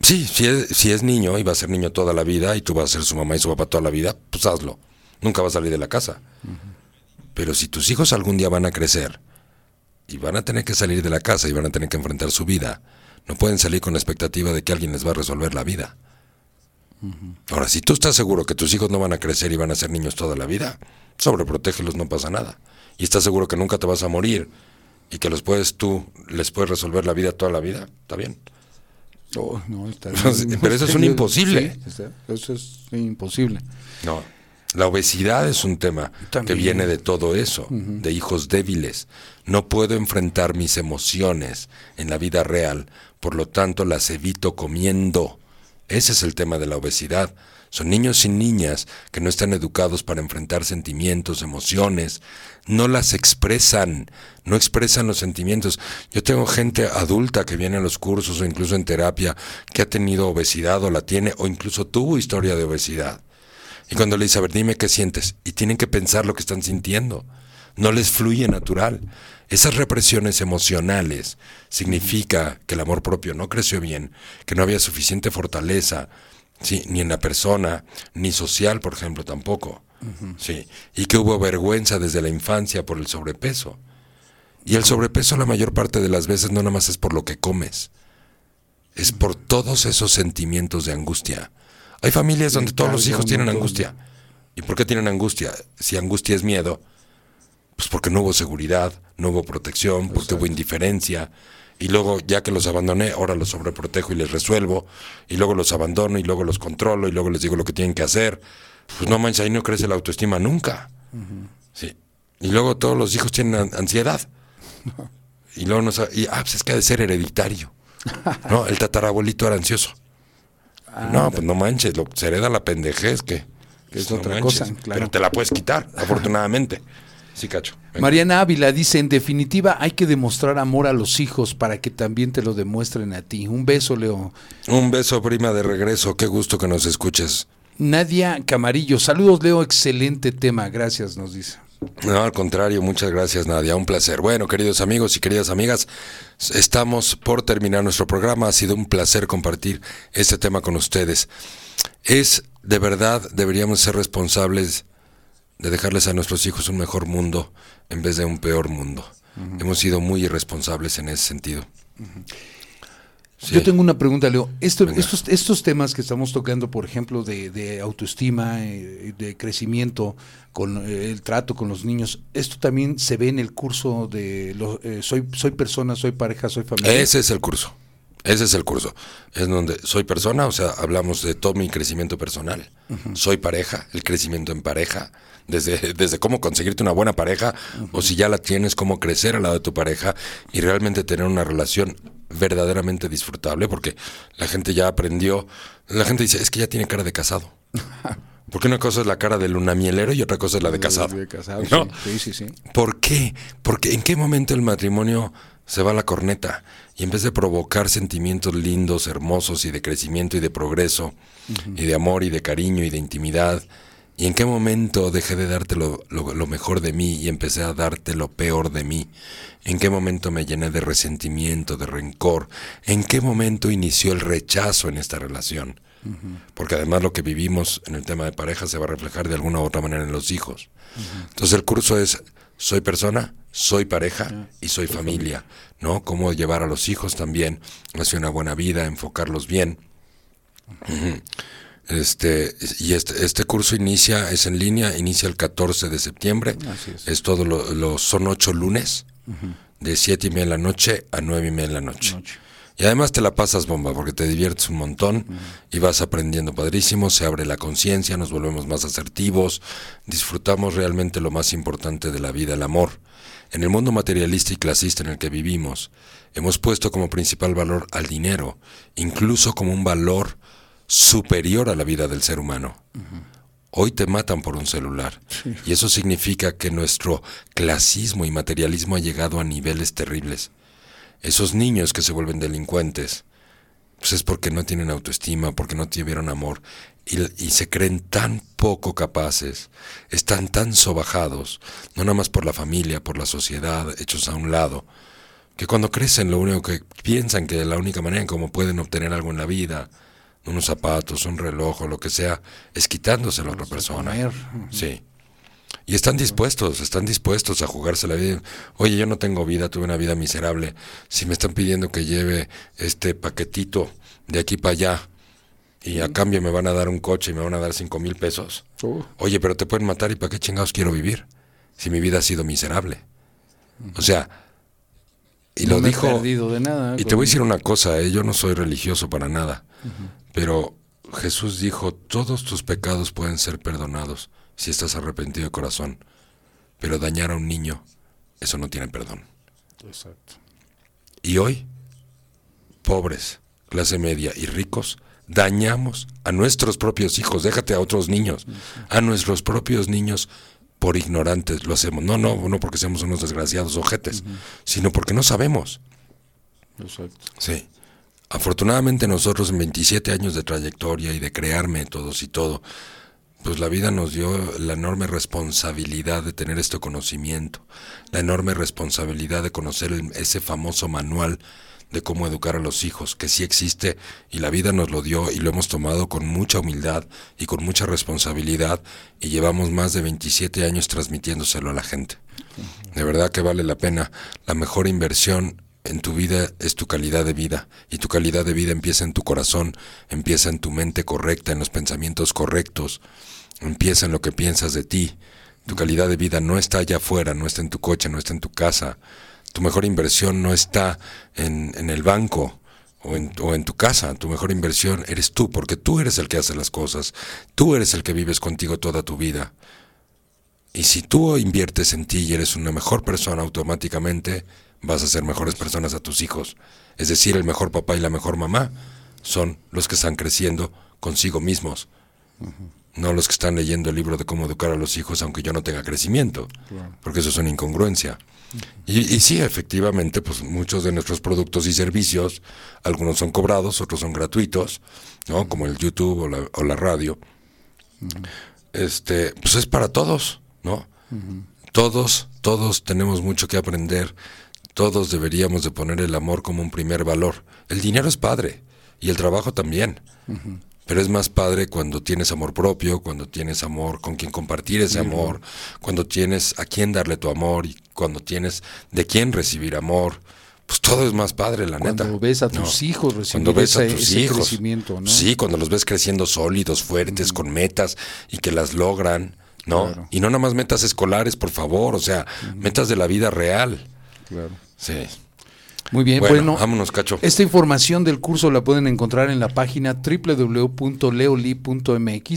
Sí, si es, si es niño y va a ser niño toda la vida y tú vas a ser su mamá y su papá toda la vida, pues hazlo. Nunca va a salir de la casa. Pero si tus hijos algún día van a crecer y van a tener que salir de la casa y van a tener que enfrentar su vida, no pueden salir con la expectativa de que alguien les va a resolver la vida. Ahora, si tú estás seguro que tus hijos no van a crecer y van a ser niños toda la vida, sobreprotégelos, no pasa nada. Y estás seguro que nunca te vas a morir y que los puedes tú, les puedes resolver la vida toda la vida, está bien. Oh, no, está pero eso es un imposible. Sí, está- eso es imposible. No. La obesidad es un tema que viene de todo eso, de hijos débiles. No puedo enfrentar mis emociones en la vida real, por lo tanto las evito comiendo. Ese es el tema de la obesidad. Son niños y niñas que no están educados para enfrentar sentimientos, emociones, no las expresan, no expresan los sentimientos. Yo tengo gente adulta que viene a los cursos o incluso en terapia que ha tenido obesidad o la tiene o incluso tuvo historia de obesidad. Y cuando le dice, a ver, dime qué sientes, y tienen que pensar lo que están sintiendo. no les fluye natural. Esas represiones emocionales significa que el amor propio no creció bien, que no había suficiente fortaleza, sí, ni en la persona, ni social, por ejemplo, tampoco. Sí, y que hubo vergüenza desde la infancia por el sobrepeso. Y el sobrepeso la mayor parte de las veces no nada más es por lo que comes, es por todos esos sentimientos de angustia. Hay familias donde todos los hijos tienen angustia. ¿Y por qué tienen angustia? Si angustia es miedo, pues porque no hubo seguridad, no hubo protección, porque hubo indiferencia. Y luego, ya que los abandoné, ahora los sobreprotejo y les resuelvo. Y luego los abandono y luego los controlo y luego les digo lo que tienen que hacer. Pues no manches, ahí no crece la autoestima nunca. Sí. Y luego todos los hijos tienen an- ansiedad. Y luego no sa- y, ah, pues es que ha de ser hereditario. No, el tatarabuelito era ansioso. No, pues no manches, lo, se hereda la pendejez que, Que es no otra manches, cosa, claro. Pero te la puedes quitar, afortunadamente. Sí, cacho. Venga. Mariana Ávila dice, en definitiva hay que demostrar amor a los hijos para que también te lo demuestren a ti. Un beso, Leo. Un beso, prima, de regreso. Qué gusto que nos escuches. Nadia Camarillo, saludos Leo, excelente tema, gracias, nos dice. No, al contrario, muchas gracias, Nadia. Un placer. Bueno, queridos amigos y queridas amigas, estamos por terminar nuestro programa. Ha sido un placer compartir este tema con ustedes. Es, de verdad, deberíamos ser responsables de dejarles a nuestros hijos un mejor mundo en vez de un peor mundo. Hemos sido muy irresponsables en ese sentido. Sí. Yo tengo una pregunta, Leo. Esto- estos, estos temas que estamos tocando, por ejemplo, de, de autoestima, eh, de crecimiento, con eh, el trato con los niños, ¿esto también se ve en el curso de lo- eh, soy, soy persona, soy pareja, soy familia? Ese es el curso. Ese es el curso. Es donde soy persona, o sea, hablamos de todo mi crecimiento personal. Soy pareja, el crecimiento en pareja. Desde, desde cómo conseguirte una buena pareja, o si ya la tienes, cómo crecer al lado de tu pareja y realmente tener una relación verdaderamente disfrutable, porque la gente ya aprendió. La gente dice, es que ya tiene cara de casado. Porque una cosa es la cara del lunamielero y otra cosa es la de casado. De casado, ¿no? sí, sí, sí. sí. ¿Por qué? Porque en qué momento el matrimonio se va a la corneta y en vez de provocar sentimientos lindos, hermosos y de crecimiento y de progreso y de amor y de cariño y de intimidad, y en qué momento dejé de darte lo, lo- lo mejor de mí y empecé a darte lo peor de mí, en qué momento me llené de resentimiento, de rencor, en qué momento inició el rechazo en esta relación. Porque además lo que vivimos en el tema de pareja se va a reflejar de alguna u otra manera en los hijos. Entonces el curso es soy persona, soy pareja y soy familia, ¿no? Cómo llevar a los hijos también hacia una buena vida, enfocarlos bien. Este, y este, este curso inicia, es en línea, inicia el 14 de septiembre. Así es. Es todo lo, lo- son ocho lunes, de siete y media de la noche a nueve y media de la noche. Noche. Y además te la pasas bomba porque te diviertes un montón y vas aprendiendo padrísimo, se abre la conciencia, nos volvemos más asertivos, disfrutamos realmente lo más importante de la vida, el amor. En el mundo materialista y clasista en el que vivimos, hemos puesto como principal valor al dinero, incluso como un valor superior a la vida del ser humano. Hoy te matan por un celular. Y eso significa que nuestro clasismo y materialismo ha llegado a niveles terribles. Esos niños que se vuelven delincuentes, pues es porque no tienen autoestima, porque no tuvieron amor y, y se creen tan poco capaces, están tan sobajados, no nada más por la familia, por la sociedad, hechos a un lado, que cuando crecen lo único que piensan que la única manera en cómo pueden obtener algo en la vida, unos zapatos, un reloj o lo que sea, es quitándoselo a otra persona. Sí. Y están dispuestos, están dispuestos a jugarse la vida. Oye, yo no tengo vida, tuve una vida miserable. Si me están pidiendo que lleve este paquetito de aquí para allá y a cambio me van a dar un coche y me van a dar cinco mil pesos. Uh. Oye, pero te pueden matar y para qué chingados quiero vivir si mi vida ha sido miserable. O sea, y No lo me he dijo... perdido de nada. Y te voy a decir una cosa, eh, yo no soy religioso para nada, pero Jesús dijo, todos tus pecados pueden ser perdonados si estás arrepentido de corazón, pero dañar a un niño, eso no tiene perdón. Exacto. Y hoy, pobres, clase media y ricos, dañamos a nuestros propios hijos, déjate a otros niños, a nuestros propios niños por ignorantes lo hacemos. No, no, no porque seamos unos desgraciados ojetes, sino porque no sabemos. Exacto. Sí. Afortunadamente nosotros en 27 años de trayectoria y de crear métodos y todo, pues la vida nos dio la enorme responsabilidad de tener este conocimiento, la enorme responsabilidad de conocer el- ese famoso manual de cómo educar a los hijos, que sí existe y la vida nos lo dio y lo hemos tomado con mucha humildad y con mucha responsabilidad y llevamos más de 27 años transmitiéndoselo a la gente. De verdad que vale la pena. La mejor inversión en tu vida es tu calidad de vida y tu calidad de vida empieza en tu corazón, empieza en tu mente correcta, en los pensamientos correctos, empieza en lo que piensas de ti. Tu calidad de vida no está allá afuera, no está en tu coche, no está en tu casa. Tu mejor inversión no está en, el banco o en, o en tu casa. Tu mejor inversión eres tú, porque tú eres el que hace las cosas. Tú eres el que vives contigo toda tu vida. Y si tú inviertes en ti y eres una mejor persona automáticamente, vas a ser mejores personas a tus hijos. Es decir, el mejor papá y la mejor mamá son los que están creciendo consigo mismos. No los que están leyendo el libro de cómo educar a los hijos aunque yo no tenga crecimiento. Porque eso es una incongruencia. Y, y sí, efectivamente, pues muchos de nuestros productos y servicios, algunos son cobrados, otros son gratuitos, ¿no? Como el YouTube o la, o la radio. Este, pues es para todos, ¿no? Todos, todos tenemos mucho que aprender. Todos deberíamos de poner el amor como un primer valor. El dinero es padre y el trabajo también. Pero es más padre cuando tienes amor propio, cuando tienes amor con quien compartir ese amor, cuando tienes a quién darle tu amor y cuando tienes de quién recibir amor. Pues todo es más padre, la Cuando neta. ves a tus hijos Cuando ves a ese- hijos. crecimiento, ¿no? Sí, cuando los ves creciendo sólidos, fuertes, con metas y que las logran, ¿no? Claro. Y no nada más metas escolares, por favor, o sea, metas de la vida real. Claro. Sí. Muy bien, Bueno, bueno, vámonos, Cacho. Esta información del curso la pueden encontrar en la página www.leoli.mx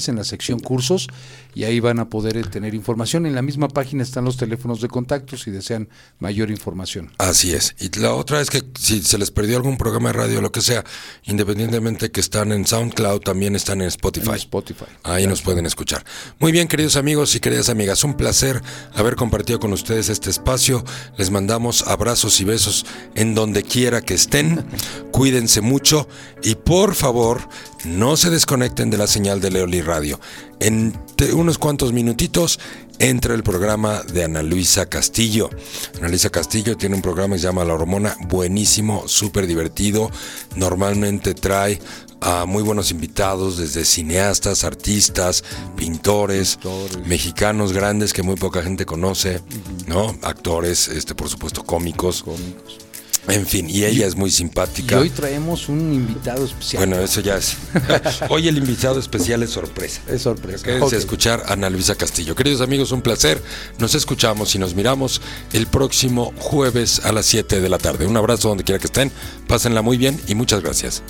en la sección cursos y ahí van a poder eh, tener información. En la misma página están los teléfonos de contacto si desean mayor información. Así es. Y la otra es que si se les perdió algún programa de radio lo que sea, independientemente que están en SoundCloud, también están en Spotify. En Spotify. Ahí nos pueden escuchar. Muy bien, queridos amigos y queridas amigas, un placer haber compartido con ustedes este espacio. Les mandamos abrazos y besos en donde quiera que estén. Cuídense mucho y por favor, no se desconecten de la señal de Leoli Radio. En unos cuantos minutitos entra el programa de Ana Luisa Castillo. Ana Luisa Castillo tiene un programa que se llama La Hormona, buenísimo, súper divertido. Normalmente trae a muy buenos invitados, desde cineastas, artistas, pintores, mexicanos grandes que muy poca gente conoce, ¿no? Actores, este, por supuesto, cómicos. En fin, y ella es muy Y simpática. hoy traemos un invitado especial. Bueno, eso ya es. Hoy el invitado especial es sorpresa. es sorpresa. Quédense Ok. a escuchar a Ana Luisa Castillo. Queridos amigos, un placer. Nos escuchamos y nos miramos el próximo jueves a las 7 de la tarde. Un abrazo donde quiera que estén. Pásenla muy bien y muchas gracias.